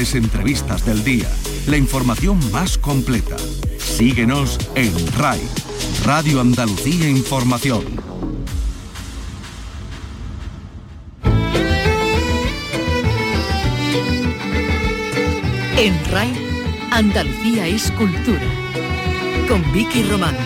entrevistas del día, la información más completa. Síguenos en RAI, Radio Andalucía Información. En RAI, Andalucía es cultura. Con Vicky Román.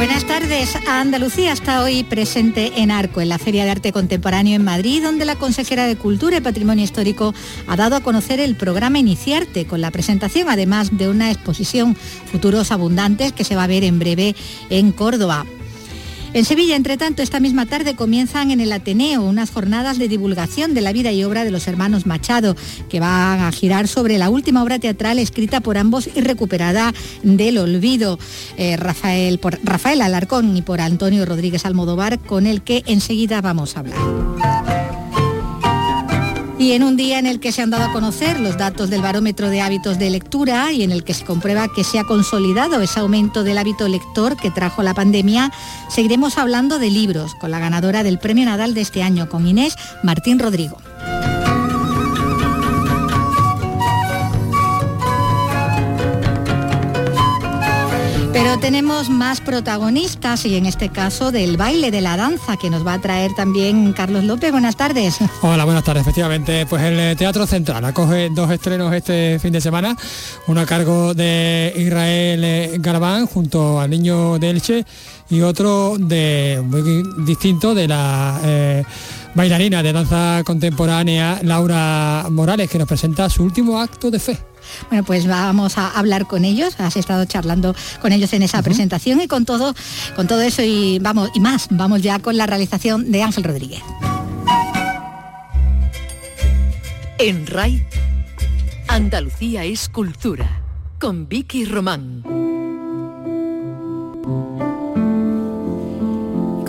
Buenas tardes. Andalucía está hoy presente en Arco, en la Feria de Arte Contemporáneo en Madrid, donde la consejera de Cultura y Patrimonio Histórico ha dado a conocer el programa Iniciarte, con la presentación además de una exposición Futuros Abundantes que se va a ver en breve en Córdoba. En Sevilla, entre tanto, esta misma tarde comienzan en el Ateneo unas jornadas de divulgación de la vida y obra de los hermanos Machado, que van a girar sobre la última obra teatral escrita por ambos y recuperada del olvido, eh, Rafael, por Rafael Alarcón y por Antonio Rodríguez Almodóvar, con el que enseguida vamos a hablar. Y en un día en el que se han dado a conocer los datos del barómetro de hábitos de lectura y en el que se comprueba que se ha consolidado ese aumento del hábito lector que trajo la pandemia, seguiremos hablando de libros con la ganadora del Premio Nadal de este año, con Inés Martín Rodrigo. Pero tenemos más protagonistas y en este caso del baile de la danza que nos va a traer también Carlos López. Buenas tardes. Hola, buenas tardes. Efectivamente, pues el Teatro Central acoge dos estrenos este fin de semana, uno a cargo de Israel Garabán junto al niño de Elche y otro de muy distinto de la eh, bailarina de danza contemporánea Laura Morales que nos presenta su último acto de fe. Bueno, pues vamos a hablar con ellos. Has estado charlando con ellos en esa presentación y con todo, con todo eso y vamos y más. Vamos ya con la realización de Ángel Rodríguez. En RAI, Andalucía es cultura, con Vicky Román.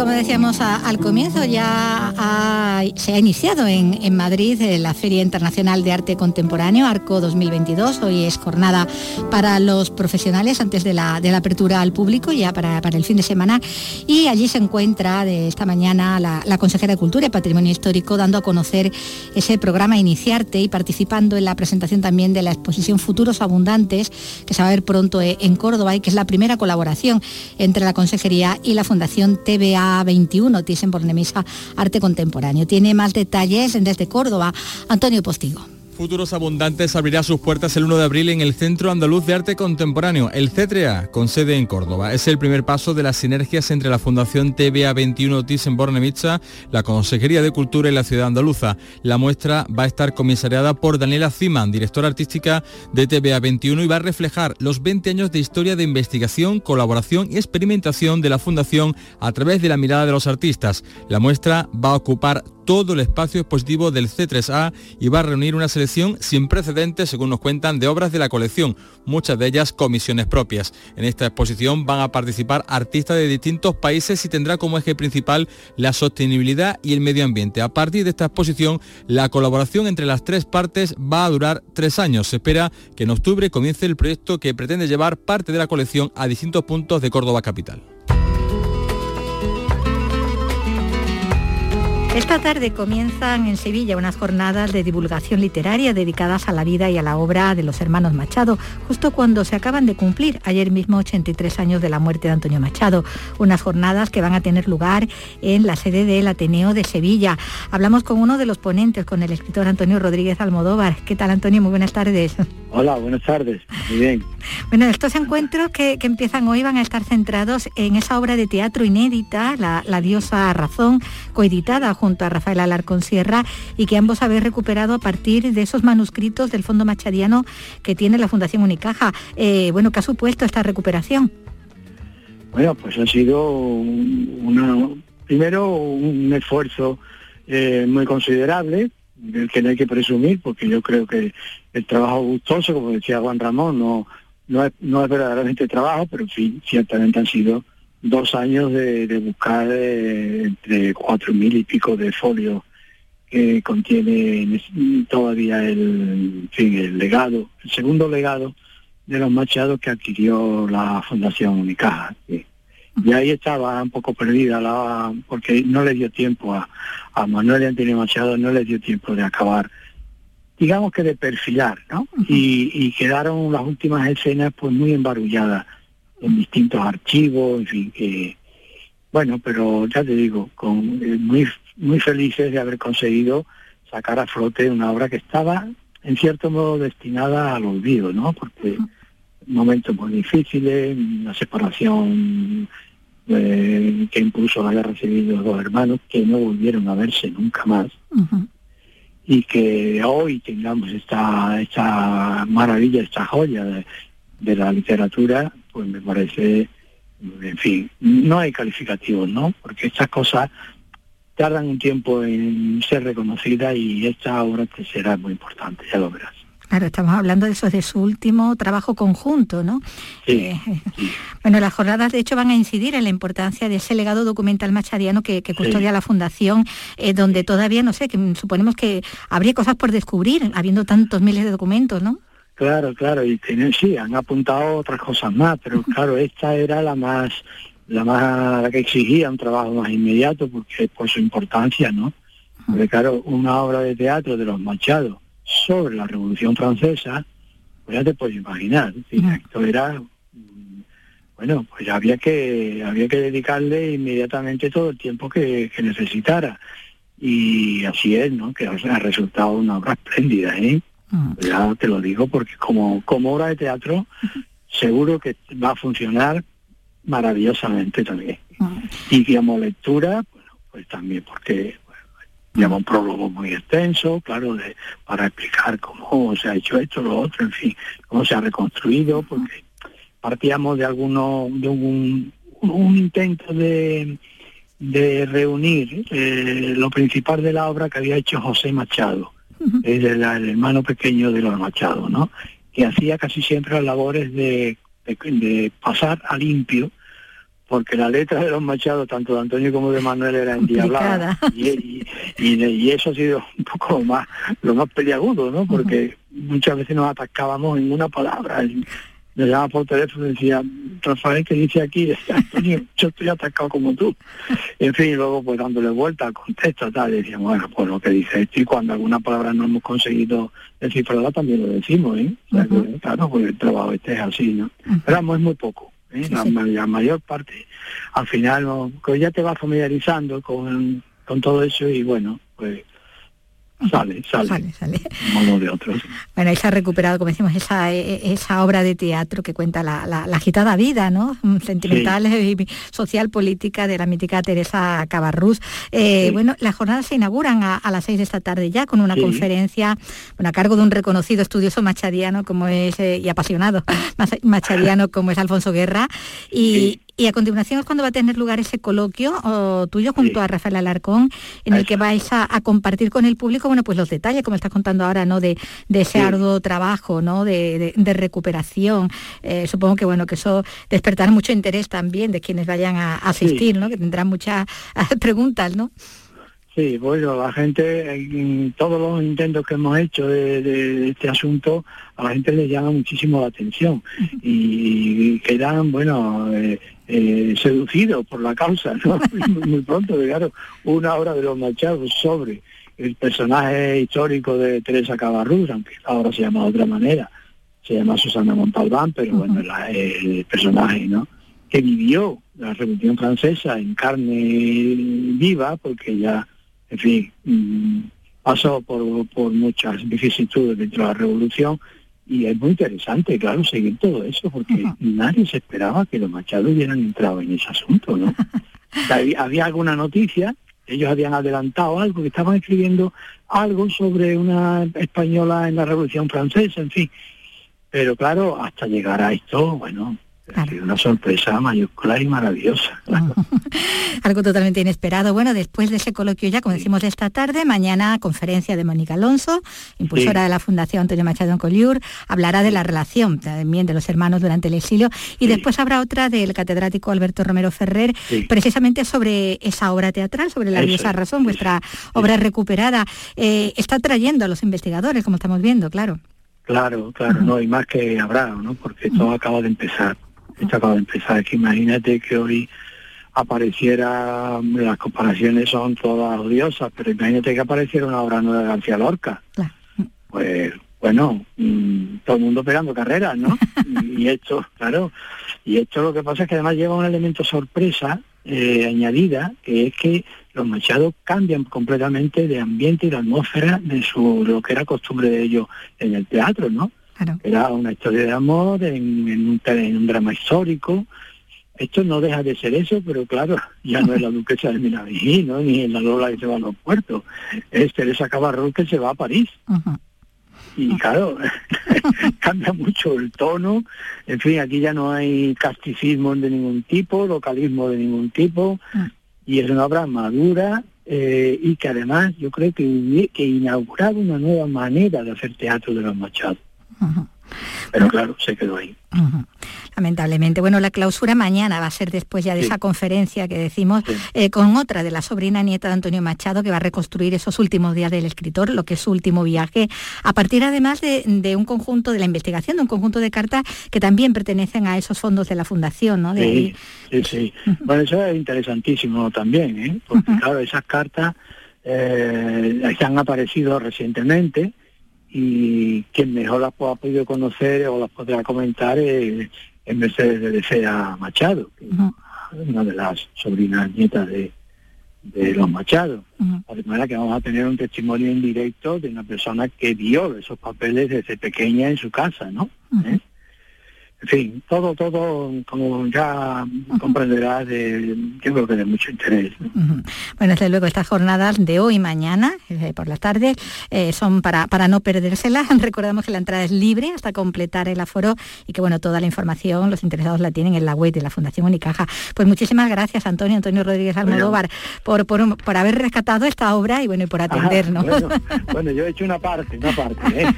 Como decíamos al comienzo, ya se ha iniciado en, Madrid eh, la Feria Internacional de Arte Contemporáneo, Arco 2022. Hoy es jornada para los profesionales antes de la, apertura al público, ya para, el fin de semana. Y allí se encuentra de esta mañana la, consejera de Cultura y Patrimonio Histórico dando a conocer ese programa Iniciarte y participando en la presentación también de la exposición Futuros Abundantes, que se va a ver pronto eh, en Córdoba y que es la primera colaboración entre la Consejería y la Fundación TVA 21, Thyssen Bornemisza Arte Contemporáneo. Tiene más detalles desde Córdoba, Antonio Postigo. Futuros Abundantes abrirá sus puertas el 1 de abril en el Centro Andaluz de Arte Contemporáneo, el CETREA, con sede en Córdoba. Es el primer paso de las sinergias entre la Fundación TVA 21 Thyssen-Bornemisza, la Consejería de Cultura y la Ciudad Andaluza. La muestra va a estar comisariada por Daniela Ziman, directora artística de TVA 21 y va a reflejar los 20 años de historia de investigación, colaboración y experimentación de la Fundación a través de la mirada de los artistas. La muestra va a ocupar todo el espacio expositivo del C3A y va a reunir una selección sin precedentes, según nos cuentan, de obras de la colección, muchas de ellas comisiones propias. En esta exposición van a participar artistas de distintos países y tendrá como eje principal la sostenibilidad y el medio ambiente. A partir de esta exposición, la colaboración entre las tres partes va a durar tres años. Se espera que en octubre comience el proyecto que pretende llevar parte de la colección a distintos puntos de Córdoba capital. Esta tarde comienzan en Sevilla unas jornadas de divulgación literaria dedicadas a la vida y a la obra de los hermanos Machado, justo cuando se acaban de cumplir ayer mismo 83 años de la muerte de Antonio Machado. Unas jornadas que van a tener lugar en la sede del Ateneo de Sevilla. Hablamos con uno de los ponentes, con el escritor Antonio Rodríguez Almodóvar. ¿Qué tal, Antonio? Muy buenas tardes. Hola, buenas tardes. Muy bien. Bueno, estos encuentros que, empiezan hoy van a estar centrados en esa obra de teatro inédita, La, la diosa razón, coeditada junto a Rafael Alarcón Sierra y que ambos habéis recuperado a partir de esos manuscritos del Fondo Machadiano que tiene la Fundación Unicaja. Eh, bueno, ¿qué ha supuesto esta recuperación? Bueno, pues ha sido una, primero un esfuerzo eh, muy considerable, del que no hay que presumir, porque yo creo que el trabajo gustoso, como decía Juan Ramón, no, no, es, no es verdaderamente trabajo, pero en fin, ciertamente han sido dos años de, buscar eh, entre cuatro mil y pico de folios que contiene todavía el, fin, el legado, el segundo legado de los machados que adquirió la Fundación Unicaja. Y ahí estaba un poco perdida, la, porque no le dio tiempo a, a Manuel y Antonio Machado, no le dio tiempo de acabar, digamos que de perfilar, ¿no? y, y, quedaron las últimas escenas pues muy embarulladas en distintos archivos, en fin, que, bueno, pero ya te digo, con eh, muy, muy felices de haber conseguido sacar a flote una obra que estaba en cierto modo destinada al olvido, ¿no? Porque momentos muy difíciles, una separación eh, que impuso la guerra civil de los dos hermanos, que no volvieron a verse nunca más. Y que hoy tengamos esta, esta maravilla, esta joya de, de la literatura, pues me parece, en fin, no hay calificativos, ¿no? Porque estas cosas tardan un tiempo en ser reconocidas y esta obra te será muy importante, ya lo verás. Claro, estamos hablando de eso, de su último trabajo conjunto, ¿no? Sí, eh, Bueno, las jornadas de hecho van a incidir en la importancia de ese legado documental machadiano que, custodia la Fundación, eh, donde todavía, no sé, que suponemos que habría cosas por descubrir, habiendo tantos miles de documentos, ¿no? Claro, claro, y tienen, sí, han apuntado otras cosas más, pero claro, esta era la más la más la que exigía un trabajo más inmediato porque por su importancia, ¿no? Porque claro, una obra de teatro de los Machados sobre la Revolución Francesa, pues ya te puedes imaginar, esto era mm, bueno, pues había que había que dedicarle inmediatamente todo el tiempo que, necesitara. Y así es, ¿no? Que ha resultado una obra espléndida, ¿eh? Ya te lo digo porque como, como obra de teatro seguro que va a funcionar maravillosamente también. Ah. Y como lectura, bueno, pues también porque bueno, un prólogo muy extenso, claro, de, para explicar cómo se ha hecho esto, lo otro, en fin, cómo se ha reconstruido, porque partíamos de alguno, de un, un intento de, de reunir eh, lo principal de la obra que había hecho José Machado, es el, hermano pequeño de los Machado, ¿no? Que hacía casi siempre las labores de de, pasar a limpio, porque la letra de los Machados, tanto de Antonio como de Manuel, era endiablada. Y, y, eso ha sido un poco más, lo más peliagudo, ¿no? Porque muchas veces nos atascábamos en una palabra. me llamaba por teléfono y decía, Rafael, que dice aquí? Antonio, yo estoy atacado como tú. En fin, luego pues dándole vuelta, contesta, tal, y decía, bueno, pues lo que dice esto, y cuando alguna palabra no hemos conseguido descifrarla también lo decimos, ¿eh? claro, pues el trabajo este es así, ¿no? Pero es muy poco. ¿Eh? La, mayor parte, al final, no, pues ya te vas familiarizando con, con todo eso y bueno, pues Sale, sale. Sale, de. Bueno, ahí se ha recuperado, como decimos, esa, e, e, esa obra de teatro que cuenta la, la, agitada vida, ¿no? Mm, sentimental y social política de la mítica Teresa Cabarrús. Eh, bueno, las jornadas se inauguran a, las seis de esta tarde ya con una conferencia bueno, a cargo de un reconocido estudioso machadiano como es, eh, y apasionado machadiano como es Alfonso Guerra. Y, y a continuación es cuando va a tener lugar ese coloquio tuyo junto a Rafael Alarcón, en el que vais a, compartir con el público, bueno, pues los detalles, como estás contando ahora, ¿no? De, ese arduo trabajo, ¿no? De, recuperación. Eh, supongo que bueno, que eso despertará mucho interés también de quienes vayan a, asistir, ¿no? Que tendrán muchas preguntas, ¿no? Sí, bueno, la gente, en todos los intentos que hemos hecho de, este asunto, a la gente le llama muchísimo la atención y quedan, bueno, eh, eh, seducidos por la causa, ¿no? muy, pronto claro, una hora de los machados sobre el personaje histórico de Teresa Cabarrús, aunque ahora se llama de otra manera, se llama Susana Montalbán, pero bueno, el personaje, ¿no? Que vivió la Revolución Francesa en carne viva, porque ya en fin, mm, pasó por, muchas vicisitudes dentro de la revolución y es muy interesante, claro, seguir todo eso, porque nadie se esperaba que los machados hubieran entrado en ese asunto, ¿no? había, alguna noticia, ellos habían adelantado algo, que estaban escribiendo algo sobre una española en la Revolución Francesa, en fin. Pero claro, hasta llegar a esto, bueno, una sorpresa mayúscula y maravillosa. Algo totalmente inesperado. Bueno, después de ese coloquio ya, como decimos esta tarde, mañana conferencia de Mónica Alonso, impulsora de la Fundación Antonio Machado en Colliur, hablará de la relación también de los hermanos durante el exilio y después habrá otra del catedrático Alberto Romero Ferrer, precisamente sobre esa obra teatral, sobre la diosa razón, vuestra obra recuperada. Eh, está trayendo a los investigadores, como estamos viendo, claro. Claro, claro, no, hay más que habrá, ¿no? Porque todo acaba de empezar. Esto acaba de empezar, que imagínate que hoy apareciera, las comparaciones son todas odiosas, pero imagínate que apareciera una obra nueva de García Lorca. Pues bueno, mm, todo el mundo pegando carreras, ¿no? y esto, claro, y esto lo que pasa es que además lleva un elemento sorpresa eh, añadida, que es que los machados cambian completamente de ambiente y de atmósfera de su lo que era costumbre de ellos en el teatro, ¿no? Era una historia de amor en, un, en un drama histórico, esto no deja de ser eso, pero claro, ya no es la duquesa de Minavijí, ¿no? ni la Lola que se va a los puertos. Es Teresa Cabarrón que se va a París. Y claro, cambia mucho el tono. En fin, aquí ya no hay casticismo de ningún tipo, localismo de ningún tipo. Y es una obra madura eh, y que además yo creo que, que inauguraba una nueva manera de hacer teatro de los machados. Pero claro, se quedó ahí. Lamentablemente. Bueno, la clausura mañana va a ser después ya de esa conferencia que decimos, eh, con otra de la sobrina nieta de Antonio Machado, que va a reconstruir esos últimos días del escritor, lo que es su último viaje, a partir además de, un conjunto de la investigación, de un conjunto de cartas que también pertenecen a esos fondos de la fundación, ¿no? sí, sí, sí. Bueno, eso es interesantísimo también, ¿eh? Porque claro, esas cartas eh, han aparecido recientemente y quien mejor las ha podido conocer o las podrá comentar es, Mercedes de Desea Machado, una de las sobrinas nietas de, de los Machados. De manera que vamos a tener un testimonio en directo de una persona que vio esos papeles desde pequeña en su casa, ¿no? ¿Eh? Fin, todo, todo, como ya comprenderás, de, yo creo que de mucho interés. Bueno, desde luego estas jornadas de hoy y mañana, eh, por la tarde, eh, son para, para no perdérselas. Recordamos que la entrada es libre hasta completar el aforo y que bueno, toda la información, los interesados la tienen en la web de la Fundación Unicaja. Pues muchísimas gracias, Antonio, Antonio Rodríguez Almodóvar, por, por, por, haber rescatado esta obra y bueno, y por atendernos. bueno, yo he hecho una parte, una parte. ¿eh?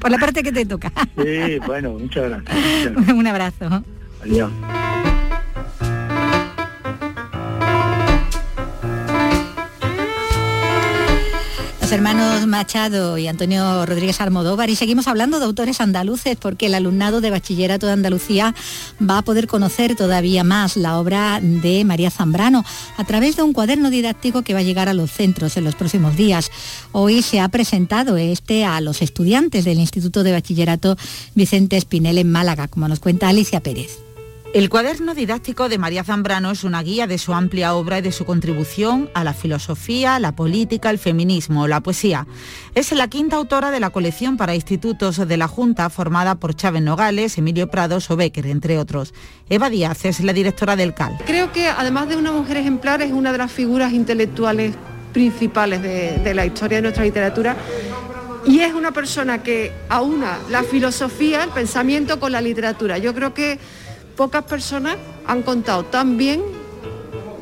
por la parte que te toca. sí, bueno, muchas gracias. Un abrazo. Adiós. Hermanos Machado y Antonio Rodríguez Almodóvar y seguimos hablando de autores andaluces porque el alumnado de bachillerato de Andalucía va a poder conocer todavía más la obra de María Zambrano a través de un cuaderno didáctico que va a llegar a los centros en los próximos días. Hoy se ha presentado este a los estudiantes del Instituto de Bachillerato Vicente Espinel en Málaga, como nos cuenta Alicia Pérez. El cuaderno didáctico de María Zambrano es una guía de su amplia obra y de su contribución a la filosofía, la política, el feminismo, la poesía. Es la quinta autora de la colección para institutos de la Junta formada por Chávez Nogales, Emilio Prados o Becker, entre otros. Eva Díaz es la directora del CAL. Creo que además de una mujer ejemplar es una de las figuras intelectuales principales de, la historia de nuestra literatura y es una persona que aúna la filosofía, el pensamiento con la literatura. Yo creo que pocas personas han contado tan bien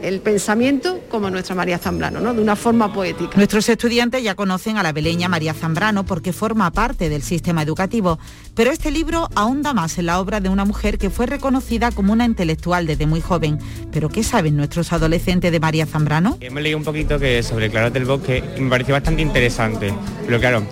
el pensamiento como nuestra María Zambrano, ¿no? de una forma poética. Nuestros estudiantes ya conocen a la beleña María Zambrano porque forma parte del sistema educativo, pero este libro ahonda más en la obra de una mujer que fue reconocida como una intelectual desde muy joven. ¿Pero qué saben nuestros adolescentes de María Zambrano? Hemos leído un poquito que sobre Claros del Bosque y me pareció bastante interesante, pero claro,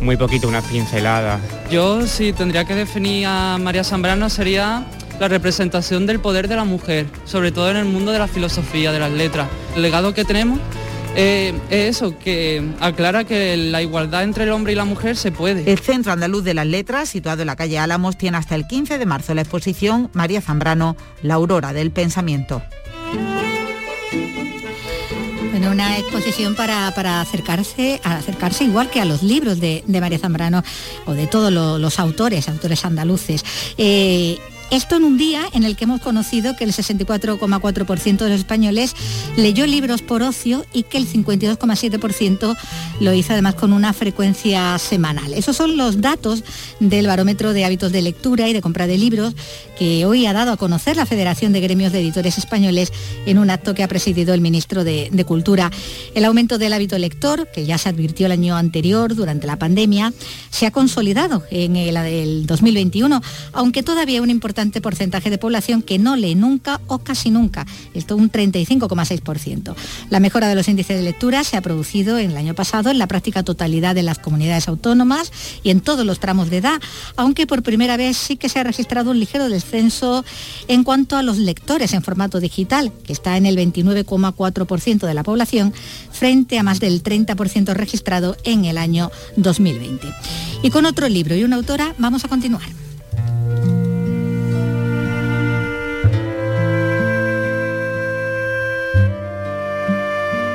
muy poquito, una pincelada. Yo si tendría que definir a María Zambrano sería la representación del poder de la mujer, sobre todo en el mundo de la filosofía, de las letras. El legado que tenemos eh, es eso, que aclara que la igualdad entre el hombre y la mujer se puede. El Centro Andaluz de las Letras, situado en la calle Álamos, tiene hasta el 15 de marzo la exposición María Zambrano, la aurora del pensamiento. Bueno, una exposición para, acercarse, a acercarse igual que a los libros de, María Zambrano o de todos los, autores, autores andaluces. Eh, esto en un día en el que hemos conocido que el 64,4% de los españoles leyó libros por ocio y que el 52,7% lo hizo además con una frecuencia semanal. Esos son los datos del barómetro de hábitos de lectura y de compra de libros que hoy ha dado a conocer la Federación de Gremios de Editores Españoles en un acto que ha presidido el ministro de, Cultura. El aumento del hábito lector, que ya se advirtió el año anterior durante la pandemia, se ha consolidado en el, el 2021, aunque todavía un importante porcentaje de población que no lee nunca o casi nunca, esto un 35,6%. La mejora de los índices de lectura se ha producido en el año pasado en la práctica totalidad de las comunidades autónomas y en todos los tramos de edad, aunque por primera vez sí que se ha registrado un ligero descenso en cuanto a los lectores en formato digital, que está en el 29,4% de la población, frente a más del 30% registrado en el año 2020. Y con otro libro y una autora vamos a continuar.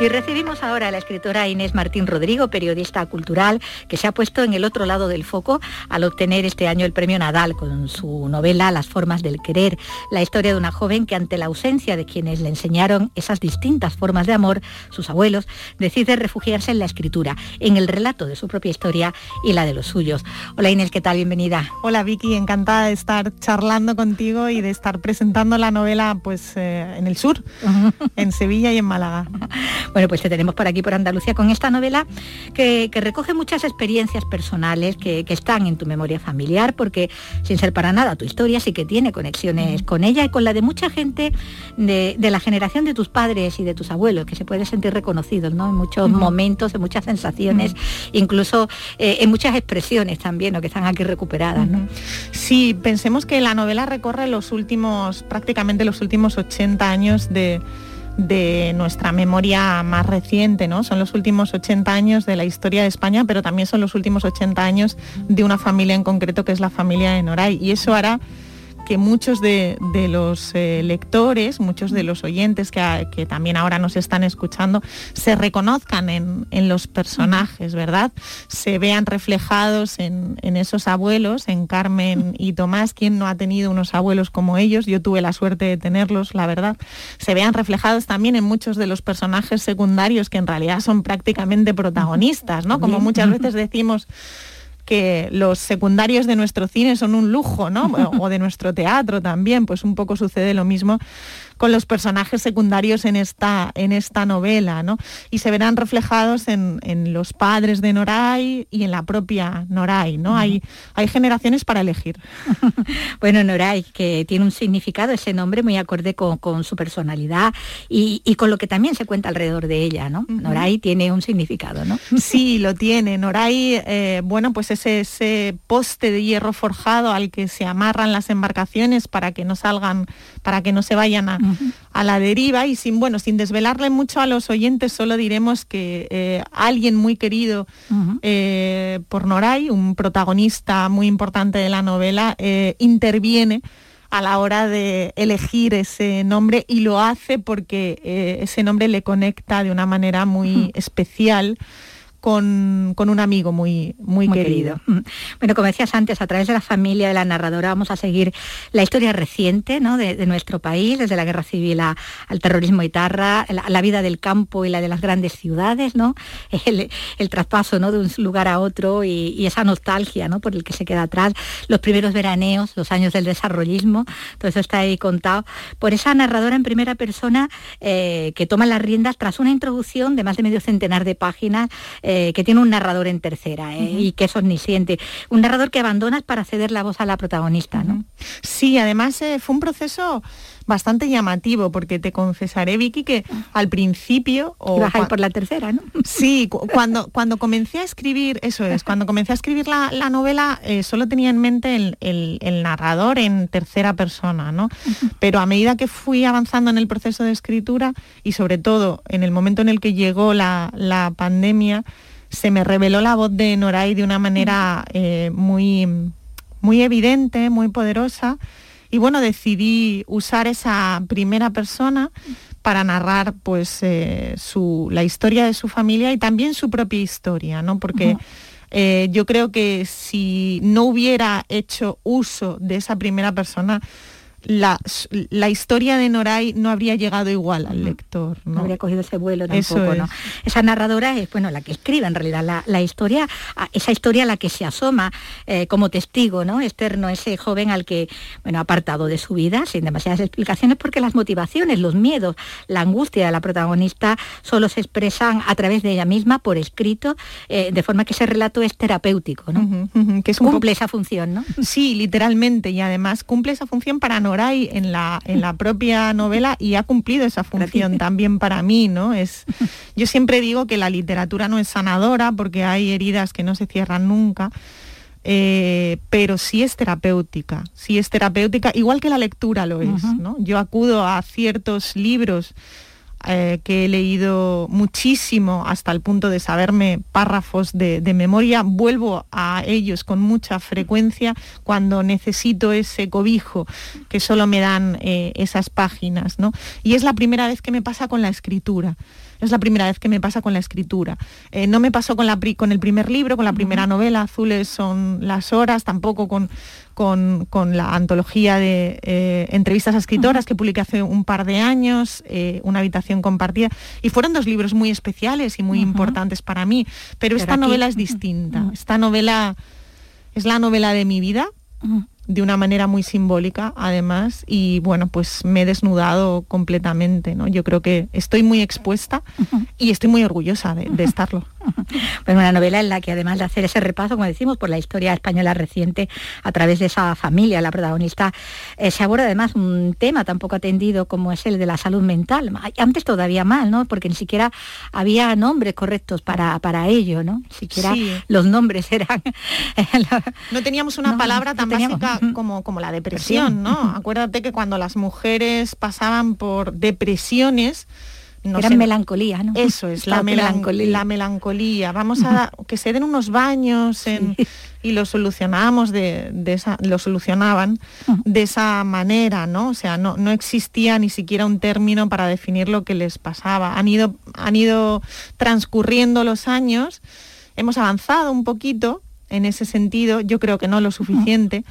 Y recibimos ahora a la escritora Inés Martín Rodrigo, periodista cultural, que se ha puesto en el otro lado del foco al obtener este año el premio Nadal con su novela Las formas del querer, la historia de una joven que ante la ausencia de quienes le enseñaron esas distintas formas de amor, sus abuelos, decide refugiarse en la escritura, en el relato de su propia historia y la de los suyos. Hola Inés, ¿qué tal? Bienvenida. Hola Vicky, encantada de estar charlando contigo y de estar presentando la novela pues eh, en el sur, en Sevilla y en Málaga. Bueno, pues te tenemos por aquí, por Andalucía, con esta novela que, recoge muchas experiencias personales que, están en tu memoria familiar, porque sin ser para nada tu historia sí que tiene conexiones con ella y con la de mucha gente de, la generación de tus padres y de tus abuelos, que se puede sentir reconocidos ¿no? en muchos momentos, en muchas sensaciones, incluso eh, en muchas expresiones también, ¿no? que están aquí recuperadas. ¿no? Sí, pensemos que la novela recorre los últimos, prácticamente los últimos 80 años de de nuestra memoria más reciente, ¿no? Son los últimos 80 años de la historia de España, pero también son los últimos 80 años de una familia en concreto que es la familia de Noray. Y eso hará que muchos de, los eh, lectores, muchos de los oyentes que, también ahora nos están escuchando, se reconozcan en, los personajes, ¿verdad? Se vean reflejados en, esos abuelos, en Carmen y Tomás, quien no ha tenido unos abuelos como ellos, yo tuve la suerte de tenerlos, la verdad. Se vean reflejados también en muchos de los personajes secundarios que en realidad son prácticamente protagonistas, ¿no? Como muchas veces decimos que los secundarios de nuestro cine son un lujo, ¿no? O de nuestro teatro también, pues un poco sucede lo mismo con los personajes secundarios en esta, en esta novela, ¿no? Y se verán reflejados en, los padres de Noray y en la propia Noray, ¿no? hay, hay generaciones para elegir. bueno, Noray, que tiene un significado, ese nombre muy acorde con, su personalidad y, con lo que también se cuenta alrededor de ella, ¿no? Noray tiene un significado, ¿no? sí, lo tiene. Noray, eh, bueno, pues ese, ese poste de hierro forjado al que se amarran las embarcaciones para que no salgan, para que no se vayan a, a la deriva. Y sin, bueno, sin desvelarle mucho a los oyentes, solo diremos que eh, alguien muy querido eh, por Noray, un protagonista muy importante de la novela, eh, interviene a la hora de elegir ese nombre y lo hace porque ese nombre le conecta de una manera muy especial con, un amigo muy, muy, querido. Mm. Bueno, como decías antes, a través de la familia de la narradora vamos a seguir la historia reciente ¿no? de, nuestro país, desde la guerra civil al terrorismo etarra, la, la, vida del campo y la de las grandes ciudades, ¿no? el, traspaso ¿no? de un lugar a otro y, esa nostalgia ¿no? por el que se queda atrás, los primeros veraneos, los años del desarrollismo, todo eso está ahí contado por esa narradora en primera persona eh, que toma las riendas tras una introducción de más de medio centenar de páginas. Eh, que tiene un narrador en tercera eh, y que es omnisciente. Un narrador que abandonas para ceder la voz a la protagonista, ¿no? Sí, además eh, fue un proceso bastante llamativo, porque te confesaré, Vicky, que al principio... O Ibas por la tercera, ¿no? Sí, cuando, cuando comencé a escribir, eso es, cuando comencé a escribir la, novela, eh, solo tenía en mente el, narrador en tercera persona, ¿no? Pero a medida que fui avanzando en el proceso de escritura y sobre todo en el momento en el que llegó la, pandemia, se me reveló la voz de Noray de una manera eh, muy, muy evidente, muy poderosa y bueno, decidí usar esa primera persona para narrar pues eh, la historia de su familia y también su propia historia, ¿no? Porque eh, yo creo que si no hubiera hecho uso de esa primera persona, la, la, historia de Noray no habría llegado igual al lector. No, habría cogido ese vuelo tampoco, ¿no? Esa narradora es bueno la que escribe en realidad la, la historia, esa historia a la que se asoma eh, como testigo, ¿no? Externo, ese joven al que, bueno, apartado de su vida, sin demasiadas explicaciones, porque las motivaciones, los miedos, la angustia de la protagonista solo se expresan a través de ella misma por escrito, eh, de forma que ese relato es terapéutico, ¿no? que cumple esa función, ¿no? Sí, literalmente, y además cumple esa función para no en la, en la propia novela y ha cumplido esa función también para mí, ¿no? Es, yo siempre digo que la literatura no es sanadora porque hay heridas que no se cierran nunca. Eh, pero sí es terapéutica, sí es terapéutica, igual que la lectura lo es. ¿no? Yo acudo a ciertos libros eh, que he leído muchísimo hasta el punto de saberme párrafos de, memoria, vuelvo a ellos con mucha frecuencia cuando necesito ese cobijo que solo me dan eh, esas páginas. ¿no? Y es la primera vez que me pasa con la escritura. Es la primera vez que me pasa con la escritura. Eh, no me pasó con, la, con el primer libro, con la primera novela, Azules son las horas, tampoco con, con, la antología de eh, entrevistas a escritoras que publiqué hace un par de años, eh, Una habitación compartida. Y fueron dos libros muy especiales y muy importantes para mí. Pero, esta novela es distinta. Esta novela es la novela de mi vida de una manera muy simbólica además y bueno pues me he desnudado completamente no yo creo que estoy muy expuesta y estoy muy orgullosa de, estarlo. Bueno una novela en la que además de hacer ese repaso como decimos por la historia española reciente a través de esa familia la protagonista eh, se aborda además un tema tan poco atendido como es el de la salud mental antes todavía mal no porque ni siquiera había nombres correctos para, para ello no ni siquiera los nombres eran no teníamos una palabra tan básica como, como la depresión, ¿no? Acuérdate que cuando las mujeres pasaban por depresiones, no Eran melancolía, ¿no? Eso es, la, melancolía. la melancolía. Vamos a que se den unos baños y lo solucionábamos de, esa, lo solucionaban de esa manera, ¿no? O sea, no, no existía ni siquiera un término para definir lo que les pasaba. Han ido, han ido transcurriendo los años, hemos avanzado un poquito en ese sentido, yo creo que no lo suficiente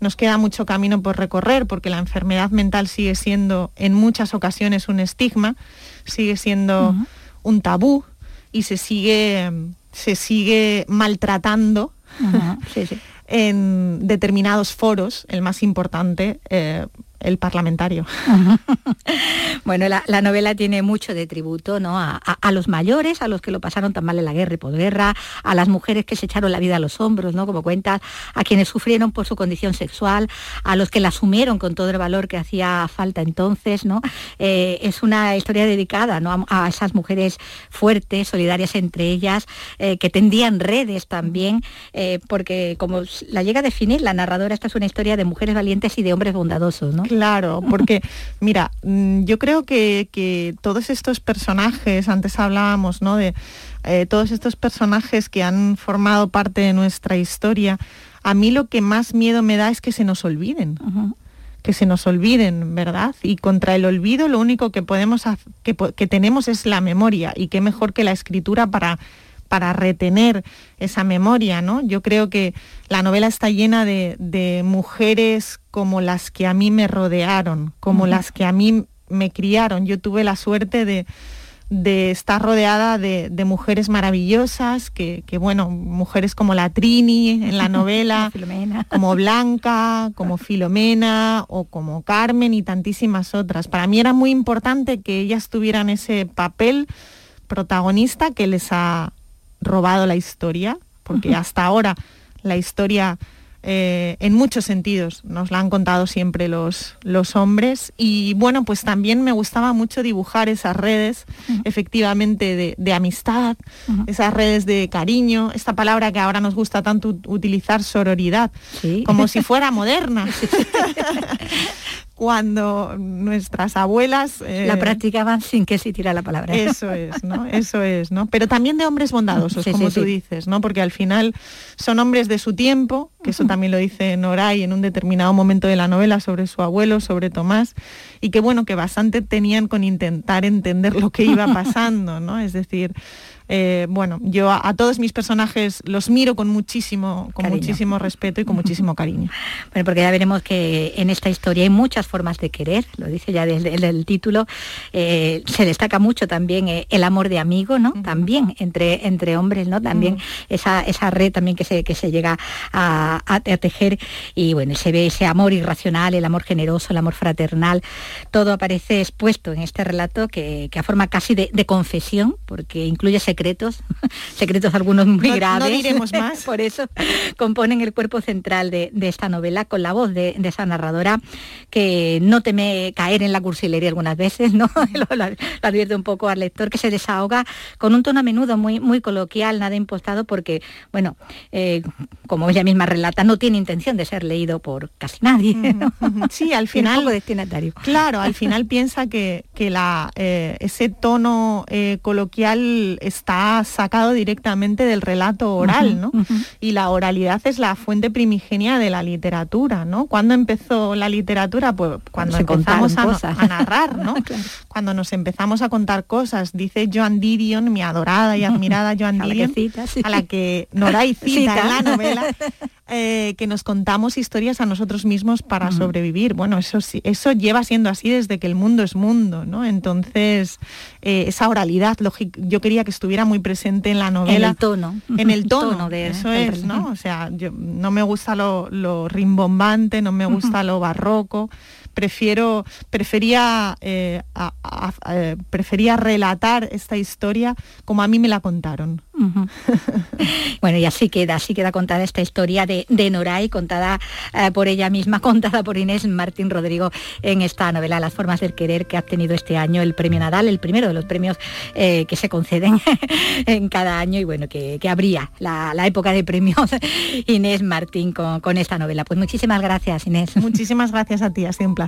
nos queda mucho camino por recorrer porque la enfermedad mental sigue siendo en muchas ocasiones un estigma, sigue siendo un tabú y se sigue, se sigue maltratando en determinados foros, el más importante, eh, el parlamentario. bueno, la, novela tiene mucho de tributo ¿no? A, los mayores, a los que lo pasaron tan mal en la guerra y posguerra, a las mujeres que se echaron la vida a los hombros, ¿no? como cuentas, a quienes sufrieron por su condición sexual, a los que la asumieron con todo el valor que hacía falta entonces. ¿no? Eh, es una historia dedicada ¿no? a, esas mujeres fuertes, solidarias entre ellas, eh, que tendían redes también, eh, porque como la llega a definir la narradora, esta es una historia de mujeres valientes y de hombres bondadosos. ¿no? Claro, porque mira, mm, yo creo que, todos estos personajes, antes hablábamos, ¿no? De eh, todos estos personajes que han formado parte de nuestra historia, a mí lo que más miedo me da es que se nos olviden. que se nos olviden, ¿verdad? Y contra el olvido lo único que podemos que, que tenemos es la memoria y qué mejor que la escritura para para retener esa memoria, ¿no? Yo creo que la novela está llena de, mujeres como las que a mí me rodearon, como las que a mí me criaron. Yo tuve la suerte de, estar rodeada de, mujeres maravillosas, que, bueno, mujeres como la Trini en la novela, como Blanca, como Filomena o como Carmen y tantísimas otras. Para mí era muy importante que ellas tuvieran ese papel protagonista que les ha robado la historia, porque hasta ahora la historia eh, en muchos sentidos nos la han contado siempre los, los hombres. Y bueno, pues también me gustaba mucho dibujar esas redes efectivamente de, amistad, esas redes de cariño, esta palabra que ahora nos gusta tanto utilizar, sororidad, como si fuera moderna. cuando nuestras abuelas... Eh, la practicaban sin que se tirara la palabra. Eso es, ¿no? Eso es, ¿no? Pero también de hombres bondadosos, como tú dices, ¿no? Porque al final son hombres de su tiempo, que eso también lo dice Noray en un determinado momento de la novela sobre su abuelo, sobre Tomás, y que bueno, que bastante tenían con intentar entender lo que iba pasando, ¿no? Es decir, eh, bueno, yo a, todos mis personajes los miro con muchísimo, con muchísimo respeto y con muchísimo cariño. Bueno, porque ya veremos que en esta historia hay muchas formas de querer, lo dice ya desde el, título, eh, se destaca mucho también eh, el amor de amigo, ¿no? También entre, entre hombres, ¿no? También esa, esa red también que se, que se llega a, a, tejer y bueno, se ve ese amor irracional, el amor generoso, el amor fraternal, todo aparece expuesto en este relato que, que a forma casi de, confesión, porque incluye secretos, secretos algunos muy graves. No diremos más. Por eso componen el cuerpo central de, esta novela con la voz de, esa narradora que no teme caer en la cursilería algunas veces, ¿no? lo, advierte un poco al lector que se desahoga con un tono a menudo muy, muy coloquial, nada impostado, porque, bueno, eh, como ella misma relata, no tiene intención de ser leído por casi nadie. Sí, al final. destinatario. Claro, al final piensa que, la, eh, ese tono eh, coloquial está sacado directamente del relato oral, ¿no? Y la oralidad es la fuente primigenia de la literatura, ¿no? ¿Cuándo empezó la literatura? Pues cuando empezamos a, narrar, ¿no? Cuando nos empezamos a contar cosas. Dice Joan Didion, mi adorada y admirada Joan Didion, a la que Noray cita, en la novela, eh, que nos contamos historias a nosotros mismos para sobrevivir. Bueno, eso, eso lleva siendo así desde que el mundo es mundo, ¿no? Entonces, eh, esa oralidad, yo quería que estuviera muy presente en la novela. En el tono. En el tono, de, eso es, ¿no? O sea, yo, no me gusta lo, rimbombante, no me gusta lo barroco, prefiero, prefería, eh, prefería relatar esta historia como a mí me la contaron. bueno, y así queda, así queda contada esta historia de, de Noray, contada eh, por ella misma, contada por Inés Martín Rodrigo en esta novela Las formas del querer que ha obtenido este año el premio Nadal, el primero de los premios eh, que se conceden en cada año y bueno, que, habría la, época de premios Inés Martín con, con esta novela. Pues muchísimas gracias, Inés. Muchísimas gracias a ti, ha sido un placer.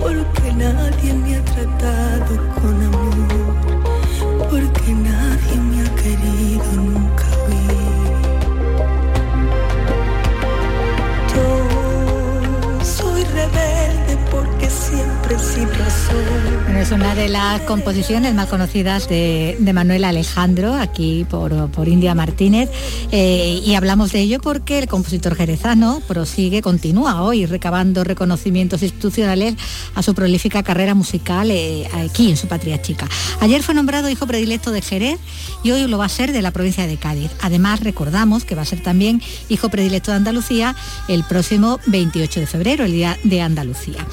Porque nadie me ha tratado con amor, porque nadie me ha querido nunca Yo soy rebelde es una de las composiciones más conocidas de, Manuel Alejandro, aquí por, India Martínez, eh, y hablamos de ello porque el compositor jerezano prosigue, continúa hoy recabando reconocimientos institucionales a su prolífica carrera musical eh, aquí en su patria chica. Ayer fue nombrado hijo predilecto de Jerez y hoy lo va a ser de la provincia de Cádiz. Además, recordamos que va a ser también hijo predilecto de Andalucía el próximo 28 de febrero, el Día de Andalucía.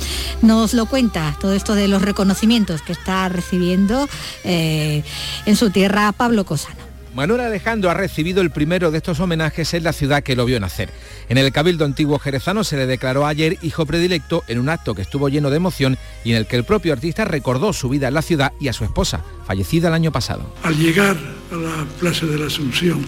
Nos lo cuenta todo esto de los reconocimientos que está recibiendo eh, en su tierra Pablo Cosano. Manuel Alejandro ha recibido el primero de estos homenajes en la ciudad que lo vio nacer. En el Cabildo Antiguo Jerezano se le declaró ayer hijo predilecto en un acto que estuvo lleno de emoción y en el que el propio artista recordó su vida en la ciudad y a su esposa, fallecida el año pasado. Al llegar a la Plaza de la Asunción,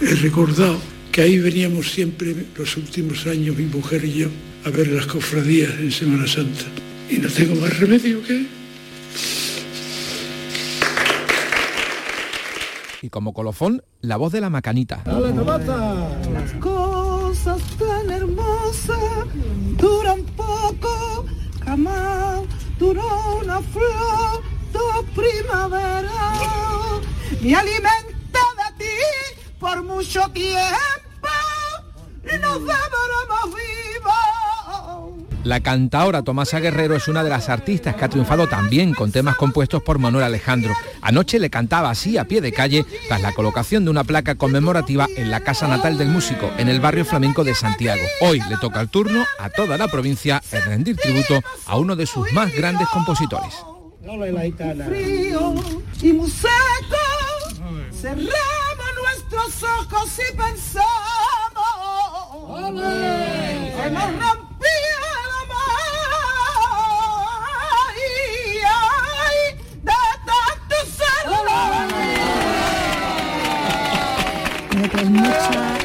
he recordado que ahí veníamos siempre los últimos años, mi mujer y yo, a ver las cofradías en Semana Santa. Y no tengo más remedio que y como colofón, la voz de la macanita. Las cosas tan hermosas duran poco, jamás duró una flor de primavera. Me alimenta de ti por mucho tiempo y nos más vivos. La cantaora Tomasa Guerrero es una de las artistas que ha triunfado también con temas compuestos por Manuel Alejandro. Anoche le cantaba así a pie de calle tras la colocación de una placa conmemorativa en la casa natal del músico, en el barrio flamenco de Santiago. Hoy le toca el turno a toda la provincia de rendir tributo a uno de sus más grandes compositores. Cerramos nuestros ojos y pensamos que pues mucha,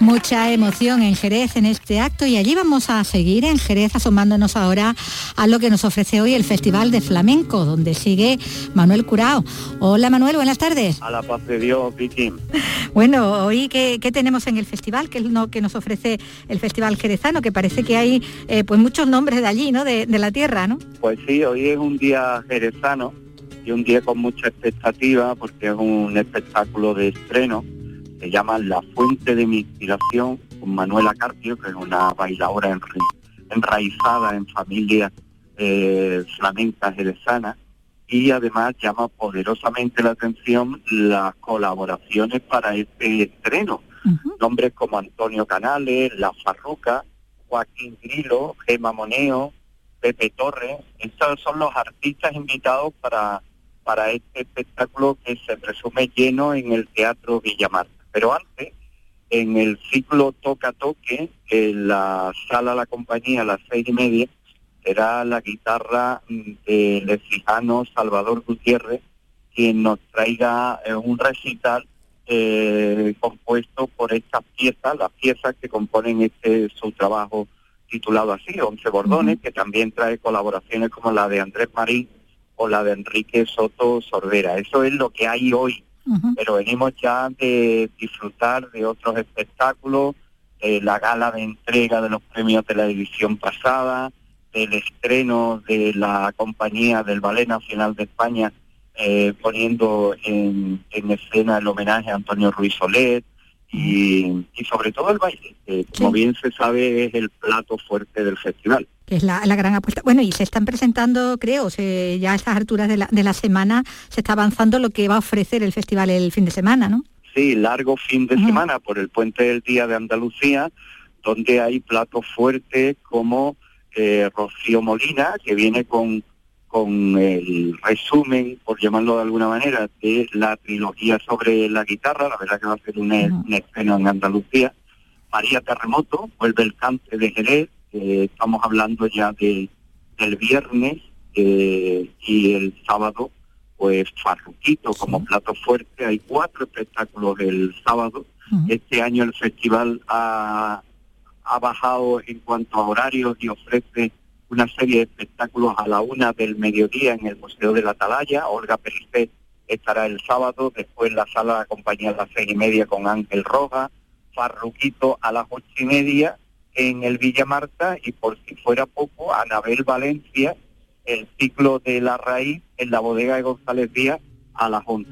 mucha emoción en Jerez en este acto y allí vamos a seguir en Jerez asomándonos ahora a lo que nos ofrece hoy el Festival de Flamenco, donde sigue Manuel Curao. Hola Manuel, buenas tardes. A la paz de Dios, Vicky. Bueno, hoy ¿qué, qué tenemos en el festival? ¿Qué es lo que nos ofrece el Festival Jerezano? Que parece que hay eh, pues muchos nombres de allí, ¿no? De, de la tierra, ¿no? Pues sí, hoy es un día jerezano y un día con mucha expectativa porque es un espectáculo de estreno. Se llama La Fuente de mi Inspiración con Manuela Carpio, que es una bailadora enraizada en familia eh, flamenca jerezana y además llama poderosamente la atención las colaboraciones para este estreno. Nombres como Antonio Canales, La Farruca, Joaquín Grilo, Gema Moneo, Pepe Torres, estos son los artistas invitados para, para este espectáculo que se presume lleno en el Teatro Villamarta. Pero antes, en el ciclo Toca Toque, en la sala La Compañía a las seis y media, será la guitarra mm, del lexicano Salvador Gutiérrez quien nos traiga eh, un recital eh, compuesto por estas piezas, las piezas que componen este su trabajo titulado así, Once Bordones, que también trae colaboraciones como la de Andrés Marín o la de Enrique Soto Sordera. Eso es lo que hay hoy, pero venimos ya de disfrutar de otros espectáculos, de la gala de entrega de los premios de la edición pasada, del estreno de la compañía del Ballet Nacional de España eh, poniendo en, en escena el homenaje a Antonio Ruiz Soler y, y sobre todo el baile, que como bien se sabe es el plato fuerte del festival. Que es la, la gran apuesta. Bueno, y se están presentando, creo, se- ya a estas alturas de la, de la semana se está avanzando lo que va a ofrecer el festival el fin de semana, ¿no? Sí, largo fin de semana por el puente del Día de Andalucía, donde hay platos fuertes como eh, Rocío Molina, que viene con, con el resumen, por llamarlo de alguna manera, de la trilogía sobre la guitarra, la verdad que va a ser un, un estreno en Andalucía. María Terremoto, vuelve el cante de Jerez, eh, estamos hablando ya de, del viernes eh, y el sábado pues Farruquito como plato fuerte. Hay cuatro espectáculos el sábado. Este año el festival ha, ha bajado en cuanto a horarios y ofrece una serie de espectáculos a la una del mediodía en el Museo de la Atalaya. Olga Pericet estará el sábado, después la sala de compañía a las seis y media con Ángel Roja, Farruquito a las ocho y media en el Villa Marta y por si fuera poco, Anabel Valencia, el ciclo de la raíz en la bodega de González Díaz a las 11.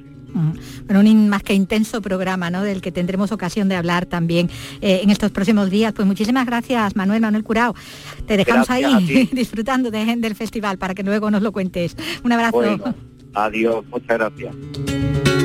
Bueno, un más que intenso programa, ¿no? Del que tendremos ocasión de hablar también eh, en estos próximos días. Pues muchísimas gracias, Manuel, Manuel Curao. Te dejamos Gracias ahí disfrutando de- del festival para que luego nos lo cuentes. Un abrazo. Bueno, adiós, muchas gracias.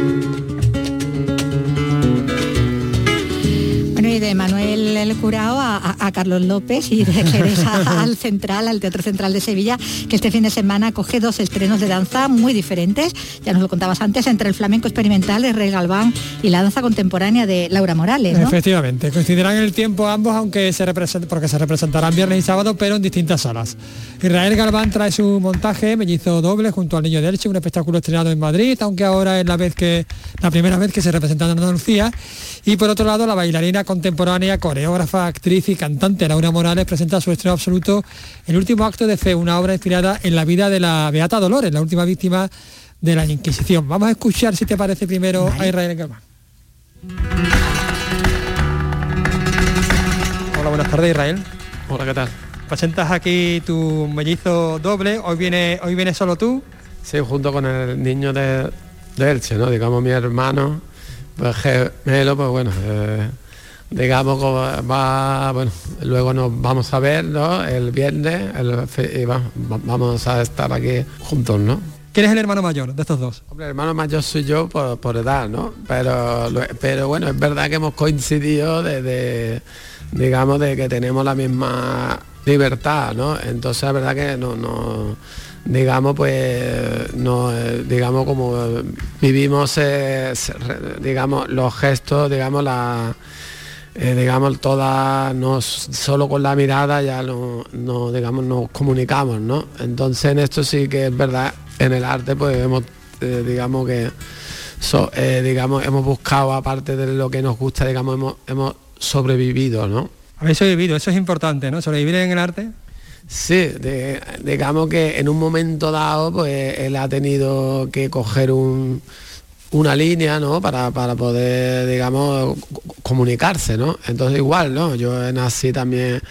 Y de Manuel el Curao a, a- a Carlos López y de al Central, al Teatro Central de Sevilla, que este fin de semana coge dos estrenos de danza muy diferentes, ya nos lo contabas antes, entre el flamenco experimental de Rey Galván y la danza contemporánea de Laura Morales, ¿no? Efectivamente, coincidirán en el tiempo ambos, aunque se represent- porque se representarán viernes y sábado, pero en distintas salas. Israel Galván trae su montaje mellizo doble junto al Niño de Elche, un espectáculo estrenado en Madrid, aunque ahora es la vez que la primera vez que se representa en Andalucía. Y por otro lado, la bailarina contemporánea, coreógrafa, actriz y cantante Laura Morales presenta su estreno absoluto El último acto de fe, una obra inspirada en la vida de la Beata Dolores, la última víctima de la Inquisición. Vamos a escuchar, si te parece, primero a Israel Galván. Hola, buenas tardes Israel. Hola, ¿qué tal? Presentas aquí tu mellizo doble, hoy viene, hoy viene solo tú. Sí, junto con el niño de, de Elche, ¿no? Digamos mi hermano, pues gemelo, pues bueno, eh, digamos como va, bueno, luego nos vamos a ver, ¿no? El viernes, el va- vamos a estar aquí juntos, ¿no? ¿Quién es el hermano mayor de estos dos? Hombre, el hermano mayor soy yo por, por edad, ¿no? Pero, pero bueno, es verdad que hemos coincidido de, de, digamos, de que tenemos la misma libertad, ¿no? Entonces, la verdad que no, no, digamos, pues, no, digamos, como vivimos, eh, digamos, los gestos, digamos, la, eh, digamos, todas, no solo con la mirada ya no, no, digamos, nos comunicamos, ¿no? Entonces en esto sí que es verdad, en el arte, pues hemos, eh, digamos que, so- eh, digamos, hemos buscado, aparte de lo que nos gusta, digamos, hemos, hemos sobrevivido, ¿no? Habéis sobrevivido, eso es importante, ¿no? Sobrevivir en el arte. Sí, de- digamos que en un momento dado, pues él ha tenido que coger un- una línea, ¿no? Para, para poder, digamos, co- comunicarse, ¿no? Entonces igual, ¿no? Yo nací también,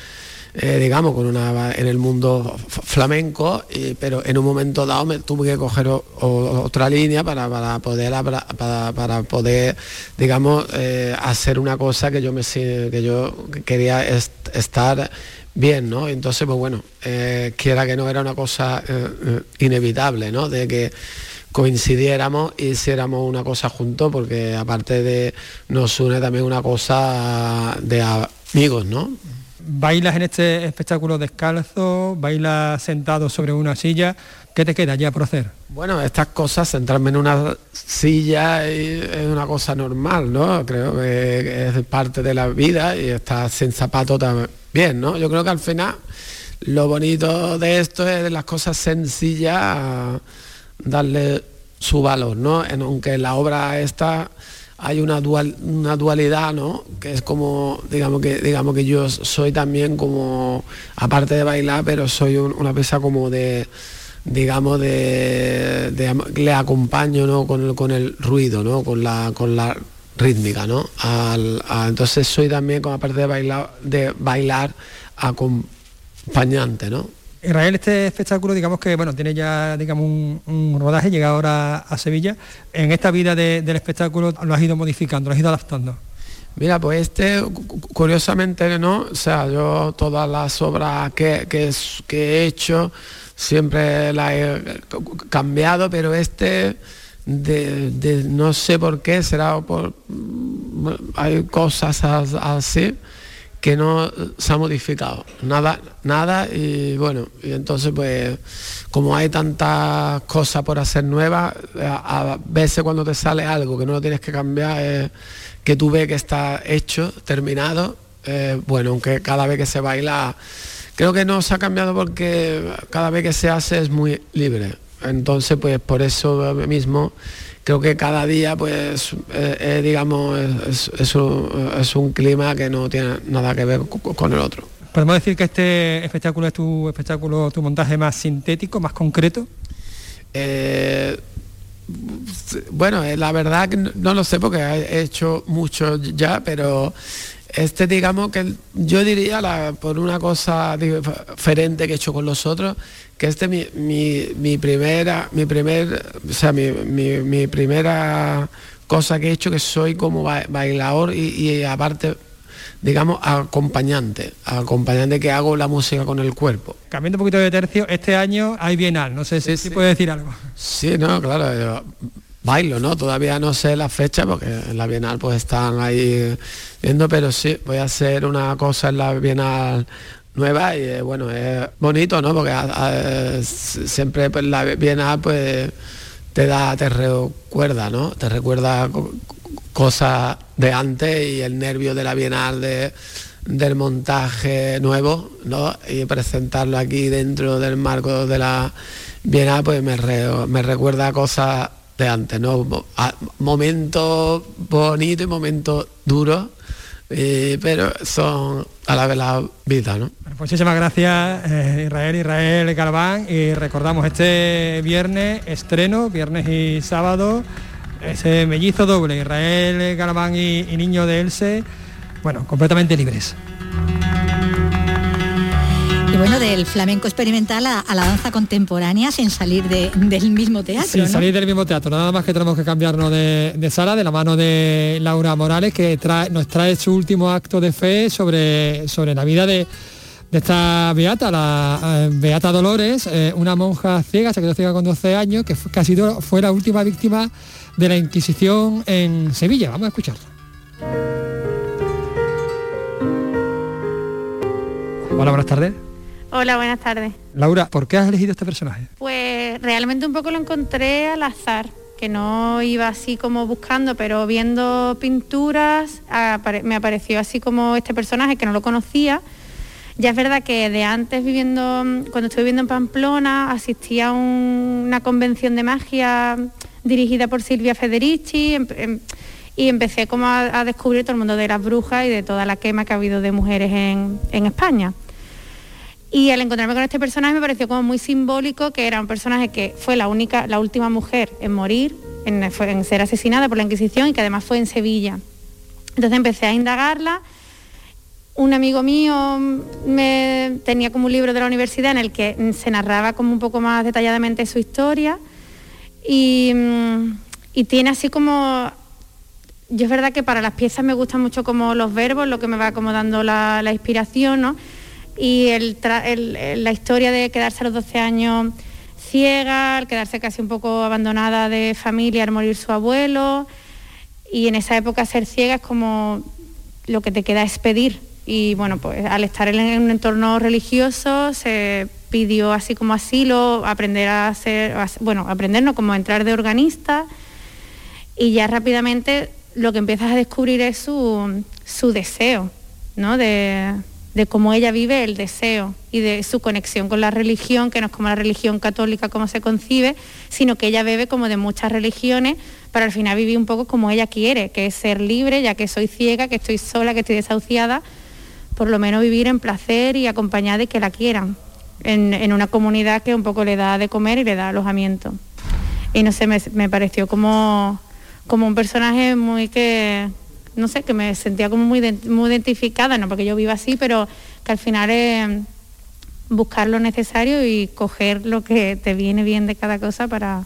eh, digamos, con una en el mundo flamenco, pero en un momento dado me tuve que coger otra línea para, para poder para, para poder, digamos, eh, hacer una cosa que yo me que yo quería est- estar bien, ¿no? Entonces, pues bueno, eh, quiera que no era una cosa inevitable, ¿no? De que coincidiéramos y hiciéramos una cosa juntos, porque aparte de nos une también una cosa de amigos, ¿no? Bailas en este espectáculo descalzo, bailas sentado sobre una silla. ¿Qué te queda ya por hacer? Bueno, estas cosas, sentarme en una silla es una cosa normal, ¿no? Creo que es parte de la vida y estar sin zapatos también, ¿no? Yo creo que al final lo bonito de esto es de las cosas sencillas darle su valor, ¿no? En- aunque en la obra esta hay una, dual, una dualidad, ¿no? Que es como, digamos que, digamos que yo soy también como, aparte de bailar, pero soy un- una pieza como de, digamos, de, le acompaño, ¿no? Con el, con el ruido, ¿no? Con la, con la rítmica, ¿no? Entonces soy también, como aparte de bailar, de bailar, acompañante, ¿no? Israel, este espectáculo, digamos que bueno, tiene ya digamos un, rodaje, llega ahora a Sevilla. En esta vida de- del espectáculo lo has ido modificando, lo has ido adaptando. Mira, pues este, cu- cu- curiosamente, ¿no? O sea, yo todas las obras que, que he hecho siempre las he cambiado, pero este, de, no sé por qué, será por... Hay cosas as- así que no se ha modificado, nada, nada y bueno, y entonces pues como hay tantas cosas por hacer nuevas, a, a veces cuando te sale algo que no lo tienes que cambiar, que tú ves que está hecho, terminado, eh, bueno, aunque cada vez que se baila, creo que no se ha cambiado porque cada vez que se hace es muy libre, entonces pues por eso mismo creo que cada día pues eh, eh, digamos es, es un, es un clima que no tiene nada que ver co- con el otro. ¿Podemos decir que este espectáculo es tu espectáculo, tu montaje más sintético, más concreto? Eh, bueno, la verdad que no, no lo sé porque he hecho mucho ya, pero este digamos que yo diría la- por una cosa diferente que he hecho con los otros, que este mi, mi, mi primera, mi primer, o sea, mi, mi- mi primera cosa que he hecho que soy como ba- bailador y, y aparte digamos acompañante, acompañante que hago la música con el cuerpo. Cambiando un poquito de tercio, este año hay Bienal, no sé si, si puedes decir algo. Sí, no, claro, bailo, ¿no? Todavía no sé la fecha porque en la Bienal pues están ahí viendo, pero sí, voy a hacer una cosa en la Bienal nueva y eh, bueno, es bonito, ¿no? Porque a- a- s- siempre pues, la Bienal pues te da, te recuerda, ¿no? Te recuerda co- cosas de antes y el nervio de la Bienal de, del montaje nuevo, ¿no? Y presentarlo aquí dentro del marco de la Bienal, pues me, me recuerda cosas de antes, ¿no? Momentos bonitos y momentos duros, eh, pero son a la vez la vida, ¿no? Muchísimas gracias eh, Israel, Israel Galván y recordamos este viernes estreno, viernes y sábado, ese mellizo doble, Israel Galván y, y Niño de Else, bueno, completamente libres. Y bueno, del flamenco experimental a, a la danza contemporánea sin salir de- del mismo teatro. Sin ¿no? salir del mismo teatro, nada más que tenemos que cambiarnos de, de sala, de la mano de Laura Morales, que trae- nos trae su último acto de fe sobre, sobre la vida de, de esta Beata, la eh, Beata Dolores, eh, una monja ciega, se quedó ciega con 12 años, que, fue, que ha sido, fue la última víctima de la Inquisición en Sevilla. Vamos a escucharla. Hola, buenas tardes. Hola, buenas tardes. Laura, ¿por qué has elegido este personaje? Pues realmente un poco lo encontré al azar, que no iba así como buscando, pero viendo pinturas me apareció así como este personaje que no lo conocía. Ya es verdad que de antes viviendo, cuando estuve viviendo en Pamplona, asistía a una convención de magia dirigida por Silvia Federici em, em, y empecé como a, descubrir todo el mundo de las brujas y de toda la quema que ha habido de mujeres en España. Y al encontrarme con este personaje me pareció como muy simbólico que era un personaje que fue la única, la última mujer en morir, en, ser asesinada por la Inquisición y que además fue en Sevilla. Entonces empecé a indagarla. Un amigo mío me tenía como un libro de la universidad en el que se narraba como un poco más detalladamente su historia y, tiene así como yo es verdad que para las piezas me gustan mucho como los verbos, lo que me va como dando la, la inspiración, ¿no? Y la historia de quedarse a los 12 años ciega, quedarse casi un poco abandonada de familia al morir su abuelo. Y en esa época ser ciega es como lo que te queda es pedir. Y bueno pues al estar en un entorno religioso se pidió así como asilo aprender a ser bueno aprender no como entrar de organista. Y ya rápidamente lo que empiezas a descubrir es su, su deseo ¿no? de, de cómo ella vive el deseo y de su conexión con la religión, que no es como la religión católica como se concibe, sino que ella bebe como de muchas religiones para al final vivir un poco como ella quiere, que es ser libre, ya que soy ciega, que estoy sola, que estoy desahuciada, por lo menos vivir en placer y acompañada de que la quieran, en, una comunidad que un poco le da de comer y le da alojamiento. Y no sé, me, me pareció como, como un personaje muy que, no sé, que me sentía como muy, muy identificada, no porque yo viva así, pero que al final es buscar lo necesario y coger lo que te viene bien de cada cosa para,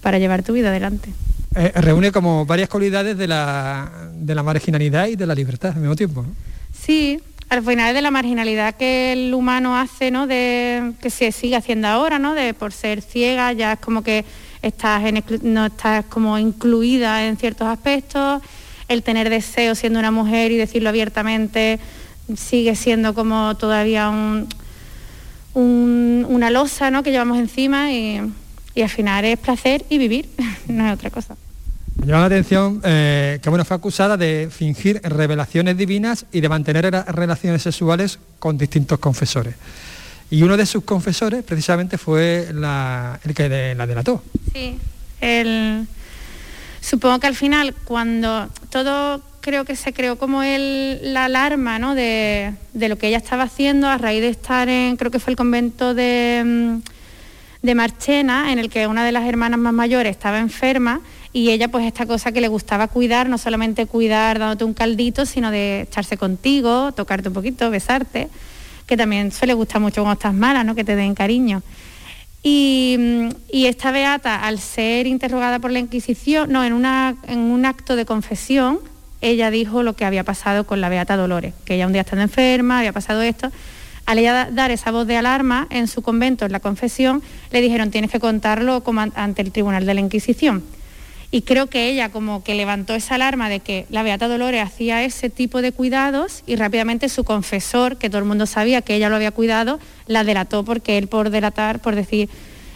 para llevar tu vida adelante. Eh, reúne como varias cualidades de la, de la marginalidad y de la libertad al mismo tiempo. Sí, al final de la marginalidad que el humano hace, ¿no? De, que se sigue haciendo ahora, ¿no? De por ser ciega, ya es como que estás no estás como incluida en ciertos aspectos el tener deseo siendo una mujer y decirlo abiertamente sigue siendo como todavía un, una losa ¿no? que llevamos encima y, al final es placer y vivir, no es otra cosa. Me llama la atención eh, que bueno, fue acusada de fingir revelaciones divinas y de mantener relaciones sexuales con distintos confesores. Y uno de sus confesores precisamente fue el que la delató. Sí, el, supongo que al final cuando todo creo que se creó como el, la alarma ¿no? de, lo que ella estaba haciendo a raíz de estar en, creo que fue el convento de, mm, de Marchena, en el que una de las hermanas más mayores estaba enferma y ella pues esta cosa que le gustaba cuidar, no solamente cuidar dándote un caldito, sino de echarse contigo, tocarte un poquito, besarte, que también suele gustar mucho cuando estás mala, ¿no? que te den cariño. Y, esta beata, al ser interrogada por la Inquisición, no, en, en un acto de confesión, ella dijo lo que había pasado con la beata Dolores, que ella un día estando enferma, había pasado esto. Al ella dar esa voz de alarma en su convento, en la confesión, le dijeron tienes que contarlo como ante el Tribunal de la Inquisición. Y creo que ella como que levantó esa alarma de que la Beata Dolores hacía ese tipo de cuidados y rápidamente su confesor, que todo el mundo sabía que ella lo había cuidado, la delató porque él por delatar, por decir,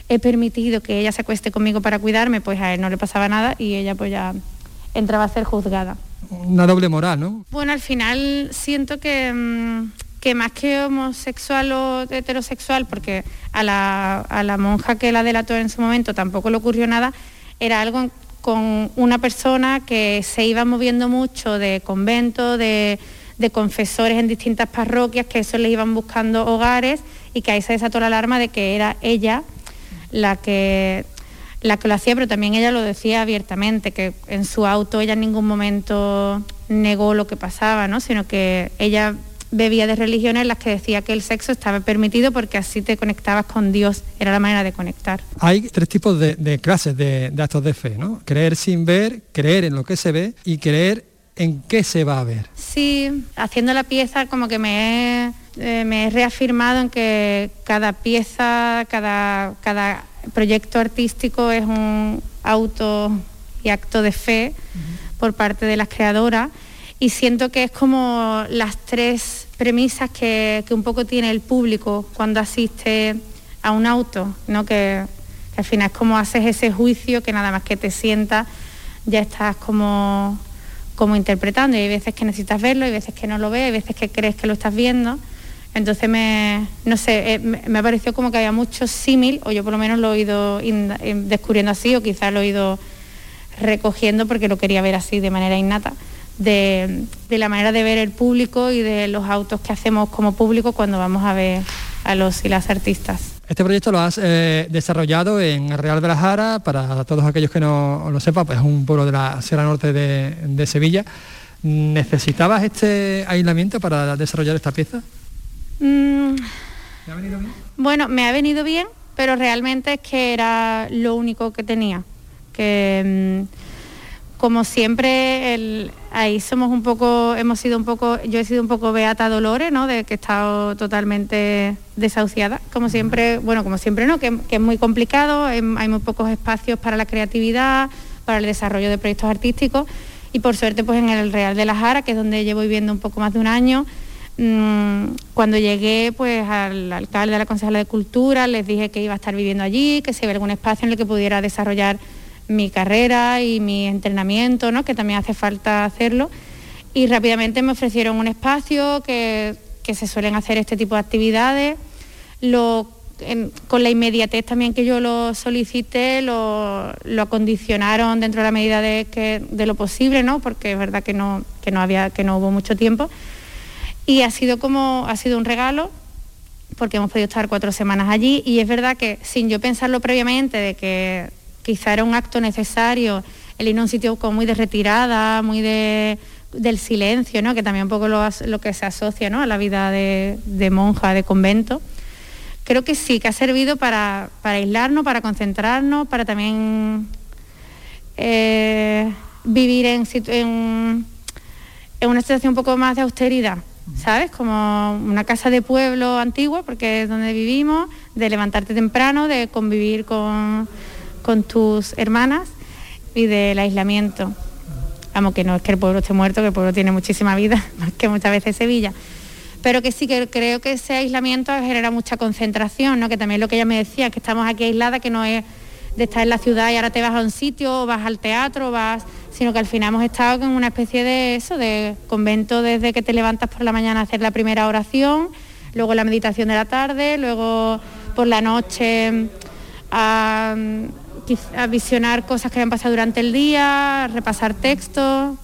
he permitido que ella se acueste conmigo para cuidarme, pues a él no le pasaba nada y ella pues ya entraba a ser juzgada. Una doble moral, ¿no? Bueno, al final siento que, mm, que más que homosexual o heterosexual, porque a la, a la monja que la delató en su momento tampoco le ocurrió nada, era algo con una persona que se iba moviendo mucho de convento, de, confesores en distintas parroquias, que eso le iban buscando hogares y que ahí se desató la alarma de que era ella la que, la que lo hacía, pero también ella lo decía abiertamente, que en su auto ella en ningún momento negó lo que pasaba, ¿no? sino que ella bebía de religiones en las que decía que el sexo estaba permitido porque así te conectabas con Dios, era la manera de conectar. Hay tres tipos de, clases de, actos de fe, ¿no? Creer sin ver, creer en lo que se ve y creer en qué se va a ver. Sí, haciendo la pieza como que me he, eh, me he reafirmado en que cada pieza, cada, cada proyecto artístico es un auto y acto de fe por parte de las creadoras y siento que es como las tres premisas que, un poco tiene el público cuando asiste a un auto, ¿no? que, al final es como haces ese juicio que nada más que te sientas ya estás como, como interpretando y hay veces que necesitas verlo, hay veces que no lo ves, hay veces que crees que lo estás viendo. Entonces me, no sé, eh, me, pareció como que había mucho símil, o yo por lo menos lo he ido in- descubriendo así, o quizás lo he ido recogiendo porque lo quería ver así de manera innata, de, de la manera de ver el público y de los autos que hacemos como público cuando vamos a ver a los y las artistas. Este proyecto lo has eh, desarrollado en el Real de la Jara, para todos aquellos que no lo sepan, pues es un pueblo de la Sierra Norte de, de Sevilla. ¿Necesitabas este aislamiento para desarrollar esta pieza? Mm, Bueno, me ha venido bien, pero realmente es que era lo único que tenía. Que mm, como siempre, el- ahí somos un poco, hemos sido un poco, yo he sido un poco beata dolores, ¿no? De que he estado totalmente desahuciada. Como siempre, bueno, como siempre no, que, que es muy complicado, em- hay muy pocos espacios para la creatividad, para el desarrollo de proyectos artísticos. Y por suerte, pues en el Real de la Jara, que es donde llevo viviendo un poco más de un año, Mm, cuando llegué pues al alcalde, a la concejala de cultura, les dije que iba a estar viviendo allí, que si había algún espacio en el que pudiera desarrollar mi carrera y mi entrenamiento, ¿no? que también hace falta hacerlo. Y rápidamente me ofrecieron un espacio que, que se suelen hacer este tipo de actividades. Lo, con la inmediatez también que yo lo solicité, lo, lo acondicionaron dentro de la medida de, que, de lo posible, ¿no? porque es verdad que no, que no, había, que no hubo mucho tiempo. Y ha sido como, ha sido un regalo, porque hemos podido estar cuatro semanas allí y es verdad que sin yo pensarlo previamente de que quizá era un acto necesario el ir a un sitio como muy de retirada, muy de, del silencio, ¿no? que también un poco lo, lo que se asocia ¿no? a la vida de, de monja, de convento, creo que sí, que ha servido para, para aislarnos, para concentrarnos, para también eh, vivir en, en, en una situación un poco más de austeridad, ¿sabes? Como una casa de pueblo antigua, porque es donde vivimos, de levantarte temprano, de convivir con, con tus hermanas y del aislamiento. Vamos, que no es que el pueblo esté muerto, que el pueblo tiene muchísima vida, más que muchas veces Sevilla. Pero que sí que creo que ese aislamiento genera mucha concentración, ¿no? Que también lo que ella me decía, que estamos aquí aislada, que no es de estar en la ciudad y ahora te vas a un sitio, o vas al teatro, vas, sino que al final hemos estado en una especie de eso, de convento desde que te levantas por la mañana a hacer la primera oración, luego la meditación de la tarde, luego por la noche a, a visionar cosas que han pasado durante el día, repasar textos.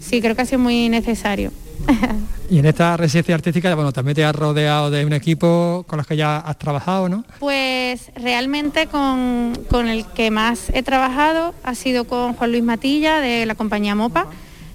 Sí, creo que ha sido muy necesario. Y en esta residencia artística, bueno, también te has rodeado de un equipo con los que ya has trabajado, ¿no? Pues realmente con, con el que más he trabajado ha sido con Juan Luis Matilla de la compañía Mopa,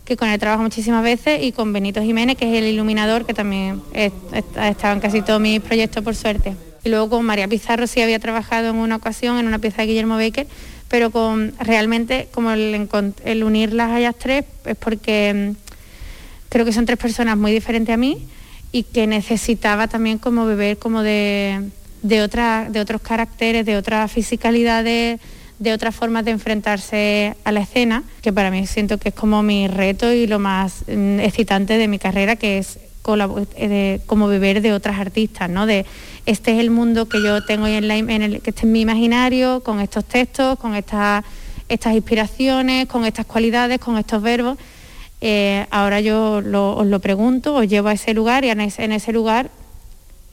que con él trabajo muchísimas veces, y con Benito Jiménez, que es el iluminador, que también he- he- ha estado en casi todos mis proyectos por suerte. Y luego con María Pizarro sí había trabajado en una ocasión en una pieza de Guillermo Baker, pero con realmente como el, el unirlas a ellas tres es porque mm, creo que son tres personas muy diferentes a mí y que necesitaba también como beber como de, de, otra- de otros caracteres, de otras fisicalidades, de otras formas de enfrentarse a la escena, que para mí siento que es como mi reto y lo más mm, excitante de mi carrera, que es de- como beber de otras artistas, ¿no? De este es el mundo que yo tengo en, la, en el, que este es mi imaginario, con estos textos, con estas, estas inspiraciones, con estas cualidades, con estos verbos. Eh, ahora yo lo- os lo pregunto, os llevo a ese lugar y en ese, en ese lugar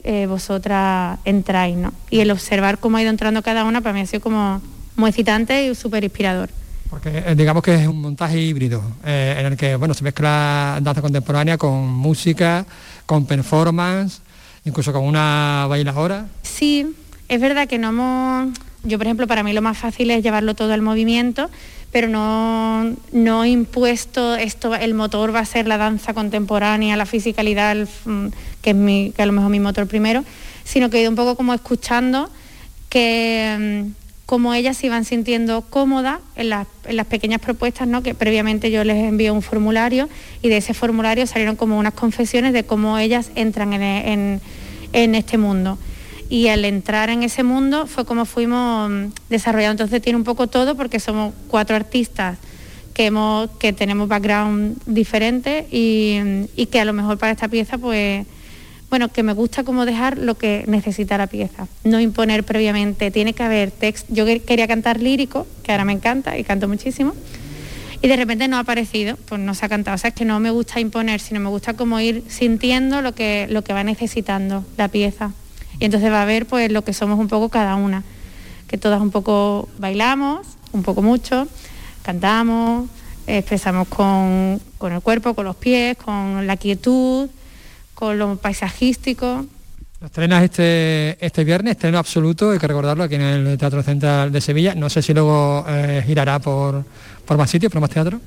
eh, vosotras entráis, ¿no? Y el observar cómo ha ido entrando cada una para mí ha sido como muy excitante y súper inspirador. Porque eh, digamos que es un montaje híbrido, eh, en el que bueno, se mezcla danza contemporánea con música, con performance, incluso con una bailadora. Sí, es verdad que no hemos... Yo, por ejemplo, para mí lo más fácil es llevarlo todo al movimiento, pero no, no he impuesto esto, el motor va a ser la danza contemporánea, la fisicalidad, mm, que es mi, a lo mejor mi motor primero, sino que he ido un poco como escuchando que como ellas se iban sintiendo cómodas en las, en las pequeñas propuestas, ¿no? que previamente yo les envío un formulario y de ese formulario salieron como unas confesiones de cómo ellas entran en, en- este mundo. Y al entrar en ese mundo fue como fuimos mm, desarrollando. Entonces tiene un poco todo porque somos cuatro artistas que, hemos, que tenemos background diferentes y, y que a lo mejor para esta pieza pues bueno, que me gusta como dejar lo que necesita la pieza, no imponer previamente, tiene que haber texto, yo quería cantar lírico, que ahora me encanta y canto muchísimo, y de repente no ha aparecido, pues no se ha cantado, o sea, es que no me gusta imponer, sino me gusta como ir sintiendo lo que, lo que va necesitando la pieza, y entonces va a ver pues lo que somos un poco cada una, que todas un poco bailamos, un poco mucho, cantamos, expresamos con, con el cuerpo, con los pies, con la quietud, con lo paisajístico. Estrenas este, este viernes, estreno absoluto, hay que recordarlo, aquí en el Teatro Central de Sevilla. No sé si luego eh, girará por, por más sitios, por más teatro.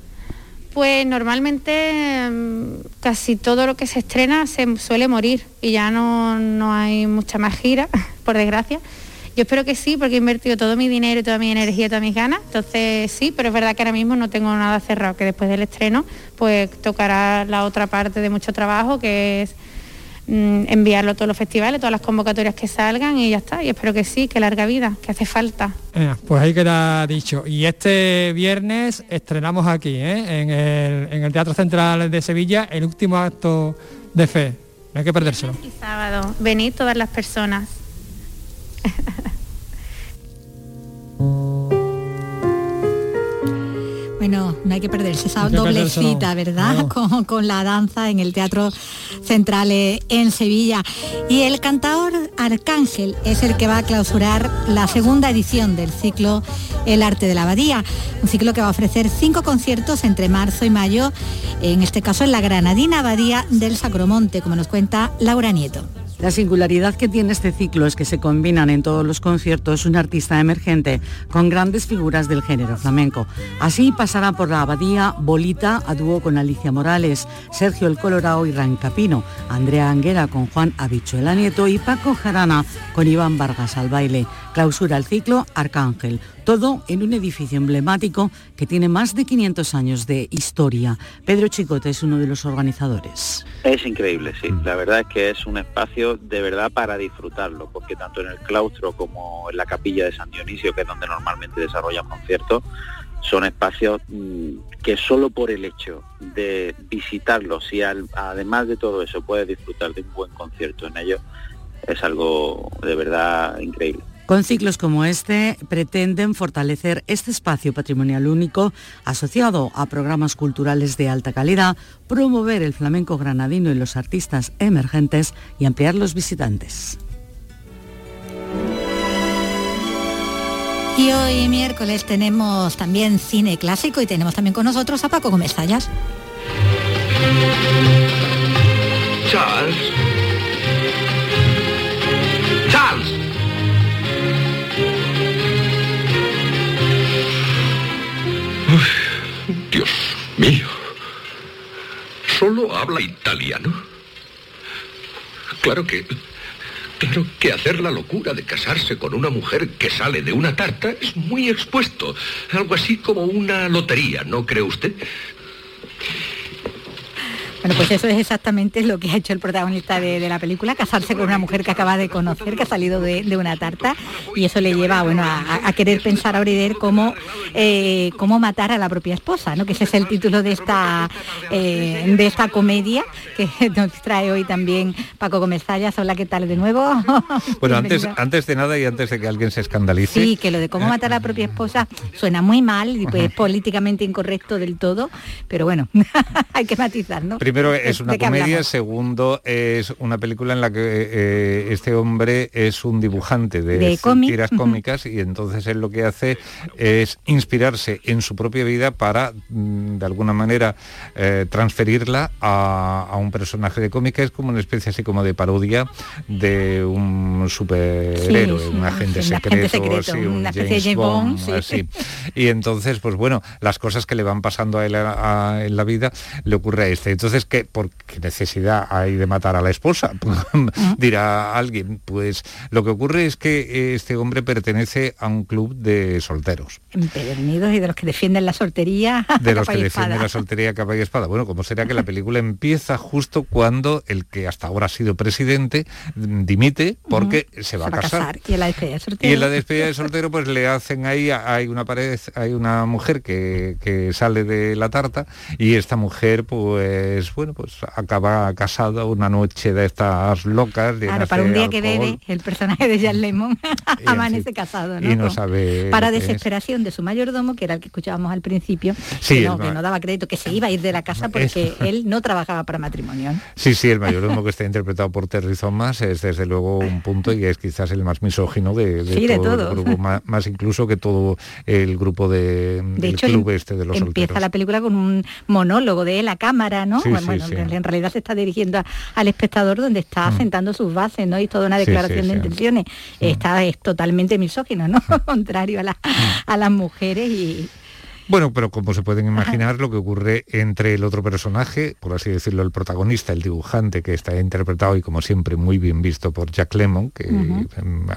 Pues normalmente mm, casi todo lo que se estrena se suele morir y ya no, no hay mucha más gira, por desgracia. Yo espero que sí, porque he invertido todo mi dinero toda mi energía y todas mis ganas. Entonces sí, pero es verdad que ahora mismo no tengo nada cerrado, que después del estreno pues tocará la otra parte de mucho trabajo, que es mm, enviarlo a todos los festivales, todas las convocatorias que salgan y ya está. Y espero que sí, que larga vida, que hace falta. Eh, pues ahí queda dicho. Y este viernes estrenamos aquí, ¿eh? en, el, en el Teatro Central de Sevilla, el último acto de fe. No hay que perdérselo. Y sábado, venid todas las personas. Bueno, no hay que perderse esa doble cita, ¿verdad? Con, con la danza en el Teatro Central eh, en Sevilla. Y el cantador Arcángel es el que va a clausurar la segunda edición del ciclo El Arte de la Abadía, un ciclo que va a ofrecer cinco conciertos entre marzo y mayo, en este caso en la Granadina Abadía del Sacromonte, como nos cuenta Laura Nieto. La singularidad que tiene este ciclo es que se combinan en todos los conciertos un artista emergente con grandes figuras del género flamenco. Así pasará por la abadía Bolita a dúo con Alicia Morales, Sergio el Colorado y Rancapino, Andrea Anguera con Juan Habichuela Nieto y Paco Jarana con Iván Vargas al baile. Clausura el ciclo Arcángel, todo en un edificio emblemático que tiene más de 500 años de historia. Pedro Chicote es uno de los organizadores. Es increíble, sí. La verdad es que es un espacio de verdad para disfrutarlo, porque tanto en el claustro como en la capilla de San Dionisio, que es donde normalmente desarrollan conciertos, son espacios mm, que solo por el hecho de visitarlos y al- además de todo eso puedes disfrutar de un buen concierto en ellos, es algo de verdad increíble. Con ciclos como este pretenden fortalecer este espacio patrimonial único asociado a programas culturales de alta calidad, promover el flamenco granadino y los artistas emergentes y ampliar los visitantes. Y hoy miércoles tenemos también cine clásico y tenemos también con nosotros a Paco Gómez Zayas. Charles. Charles. Mío. ¿Solo habla italiano? Claro que... Claro que hacer la locura de casarse con una mujer que sale de una tarta es muy expuesto. Algo así como una lotería, ¿no cree usted? Bueno, pues eso es exactamente lo que ha hecho el protagonista de, de la película, casarse con una mujer que acaba de conocer, que ha salido de, de una tarta, y eso le lleva bueno, a, a querer pensar ahora y ver cómo, eh, cómo matar a la propia esposa, ¿no? que ese es el título de esta, eh, de esta comedia que nos trae hoy también Paco Gómez Zayas. Hola, ¿qué tal de nuevo? Bueno, antes, antes de nada y antes de que alguien se escandalice, Sí, que lo de cómo matar a la propia esposa suena muy mal y pues, es políticamente incorrecto del todo, pero bueno, hay que matizar, ¿no? Primero es ¿De una comedia, hablamos? segundo es una película en la que eh, este hombre es un dibujante de, De tiras cómicas y entonces él lo que hace es inspirarse en su propia vida para mm, de alguna manera eh, transferirla a, a un personaje de cómica. Es como una especie así como de parodia de un superhéroe, Sí, sí, un agente sí, secreto, así, un una James Bond, sí. así. Y entonces, pues bueno, las cosas que le van pasando a él a- a- en la vida le ocurre a este. Entonces, ¿qué, ¿por qué necesidad hay de matar a la esposa? Dirá alguien. Pues lo que ocurre es que este hombre pertenece a un club de solteros. Empedernidos y de los que defienden la soltería. De los que defienden la soltería capa y espada. Bueno, como será que la película empieza justo cuando el que hasta ahora ha sido presidente dimite porque se va a casar. Y en la despedida de soltero. Y en la despedida de soltero pues le hacen ahí, hay una pared, hay una mujer que, que sale de la tarta y esta mujer pues bueno, pues acaba casado una noche de estas locas. Claro, para un día que bebe, el personaje de Jan Lemon amanece casado, ¿no? Y no sabe. Para desesperación de su mayordomo, que era el que escuchábamos al principio, que, no, que no daba crédito, que se iba a ir de la casa porque él no trabajaba para matrimonio. Sí, sí, el mayordomo que está interpretado por Terry Thomas es desde luego un punto y es quizás el más misógino de, todo, el grupo, más, incluso que todo el grupo de, del club este de los empieza la película con un monólogo de la cámara, ¿no? Bueno, en realidad se está dirigiendo al espectador donde está mm. sentando sus bases, ¿no? Y toda una declaración de intenciones. Mm. Está es totalmente misógino, ¿no? Contrario a, mm. a las mujeres y bueno, pero como se pueden imaginar, lo que ocurre entre el otro personaje, por así decirlo, el protagonista, el dibujante, que está interpretado y como siempre muy bien visto por Jack Lemmon, que em,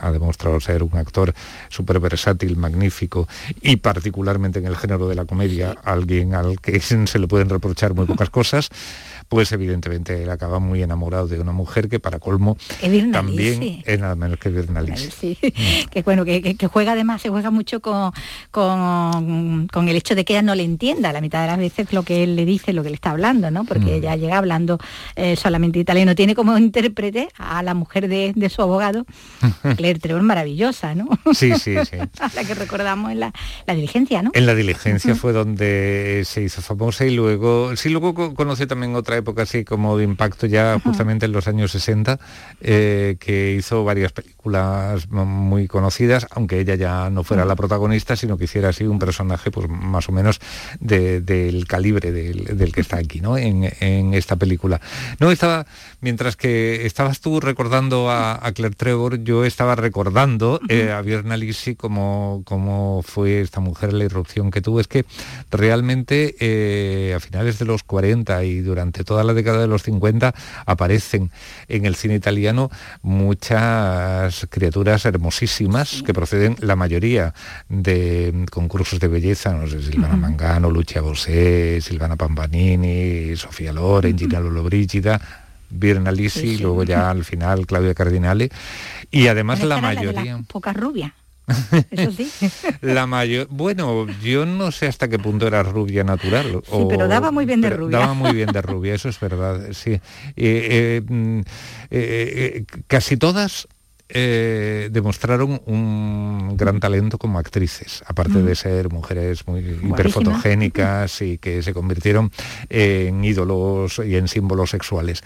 ha demostrado ser un actor súper versátil, magnífico y particularmente en el género de la comedia, alguien al que se le pueden reprochar muy pocas cosas pues evidentemente él acaba muy enamorado de una mujer que para colmo también es nada menos que Bernalice. Sí. Mm. que bueno, que, juega además, se juega mucho con, con, el hecho de que ella no le entienda la mitad de las veces lo que él le dice, lo que le está hablando, ¿no? Porque mm. ella llega hablando eh, solamente italiano. Tiene como intérprete a la mujer de, su abogado, Claire Trevor, maravillosa, ¿no? Sí, sí, sí. la que recordamos en la, diligencia, ¿no? En la diligencia fue donde se hizo famosa y luego, sí, luego conocí también otra época así como de impacto ya justamente en los años 60, eh, que hizo varias películas muy conocidas, aunque ella ya no fuera la protagonista, sino que hiciera así un personaje pues más o menos del calibre del, que está aquí, ¿no? En, esta película. No, estaba, mientras que estabas tú recordando a, Claire Trevor, yo estaba recordando eh, a Björn Lisi como, como fue esta mujer, la irrupción que tuvo. Es que realmente eh, a finales de los 40 y durante toda la década de los 50 aparecen en el cine italiano muchas criaturas hermosísimas que proceden la mayoría de concursos de belleza, no sé, Silvana Mangano, Lucia Bosé, Silvana Pampanini, Sofía Loren, Gina Lollobrigida, Birna Lisi, luego ya al final Claudia Cardinale y además la mayoría... Poca rubia. Eso sí. La mayor, bueno, yo no sé hasta qué punto era rubia natural. Sí, pero daba muy bien de rubia. Daba muy bien de rubia, eso es verdad. Sí. Eh, mm, eh, eh, casi todas demostraron un gran talento como actrices, aparte de mm. ser mujeres muy hiperfotogénicas y que se convirtieron en ídolos y en símbolos sexuales.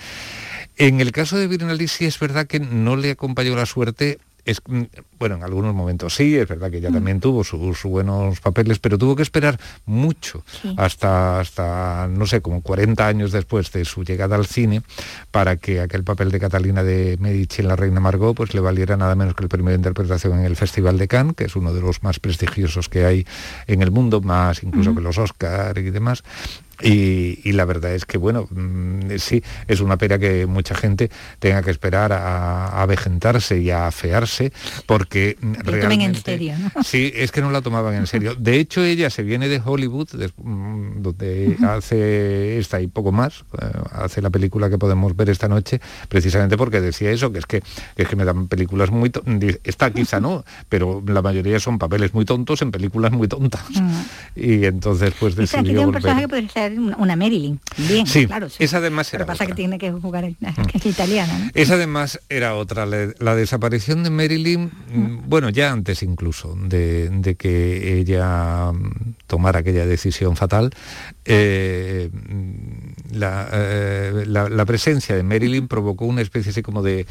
En el caso de Virinaldi sí es verdad que no le acompañó la suerte es, mm, bueno, en algunos momentos sí, es verdad que ella mm. también tuvo sus buenos papeles, pero tuvo que esperar mucho, hasta, hasta, no sé, como 40 años después de su llegada al cine, para que aquel papel de Catalina de Medici en La Reina Margot pues le valiera nada menos que el premio de interpretación en el Festival de Cannes, que es uno de los más prestigiosos que hay en el mundo, más incluso que los Oscar y demás. Y, la verdad es que, bueno, mm, sí, es una pena que mucha gente tenga que esperar a, avejentarse y a afearse, porque realmente... en serio, Sí, es que no la tomaban en serio. De hecho, ella se viene de Hollywood, mm, donde hace esta y poco más, eh, hace la película que podemos ver esta noche, precisamente porque decía eso, que es que, es que me dan películas muy... Esta quizá no, pero la mayoría son papeles muy tontos en películas muy tontas. Y entonces, pues decidió una Marilyn. Bien, sí, claro. Esa además era. Lo que pasa que tiene que jugar en, mm. italiana. Esa además era otra. La, desaparición de Marilyn, mm. Mm, bueno, ya antes incluso de, que ella tomara aquella decisión fatal, eh, eh, la, la presencia de Marilyn provocó una especie así como de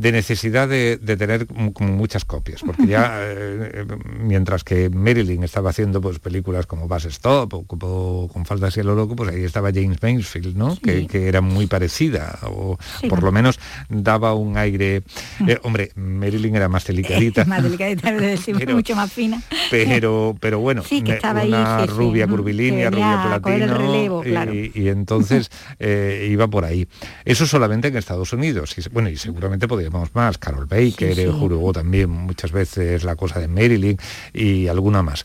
de necesidad de, tener como muchas copias, porque ya eh, mientras que Marilyn estaba haciendo pues películas como Bass Stop o, con Faldas y lo loco, pues ahí estaba James Mansfield, ¿no? Que, era muy parecida, o por lo menos daba un aire. Mm. Eh, hombre, Marilyn era más delicadita. más delicadita, mucho más fina. Pero, pero bueno, una rubia curvilínea, rubia platino. y, entonces eh, iba por ahí. Eso solamente en Estados Unidos. Y, bueno, y seguramente podría más, Carol Baker, sí, juró también muchas veces la cosa de Marilyn y alguna más.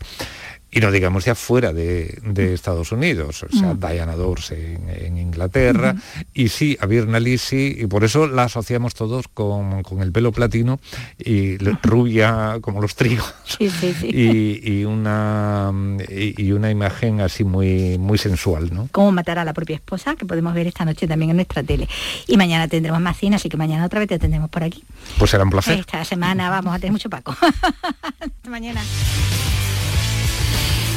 Y no digamos ya fuera de, Estados Unidos, o sea, Diana Dors en, Inglaterra, y sí, a Virna Lisi, y por eso la asociamos todos con, el pelo platino y rubia como los trigos, Y, una, y, una imagen así muy, muy sensual, ¿no? Cómo matar a la propia esposa, que podemos ver esta noche también en nuestra tele. Y mañana tendremos más cine, así que mañana otra vez te tendremos por aquí. Pues será un placer. Esta semana vamos a tener mucho Paco. Hasta mañana.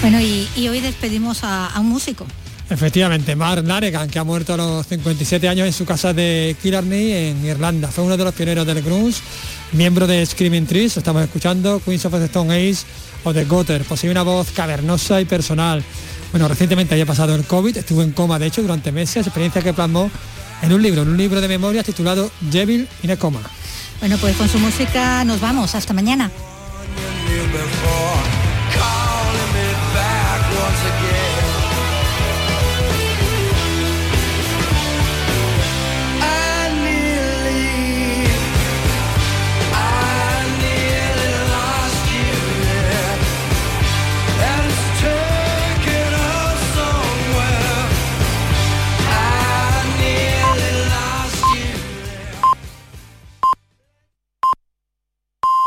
Bueno, y, hoy despedimos a, un músico. Efectivamente, Mark Lanegan, que ha muerto a los 57 años en su casa de Killarney, en Irlanda. Fue uno de los pioneros del grunge, miembro de Screaming Trees, estamos escuchando, Queens of the Stone Age o The Gutter. Posee una voz cavernosa y personal. Bueno, recientemente había pasado el COVID, estuvo en coma, de hecho, durante meses, experiencia que plasmó en un libro, en un libro de memorias titulado Devil in a Coma. Bueno, pues con su música nos vamos. Hasta mañana.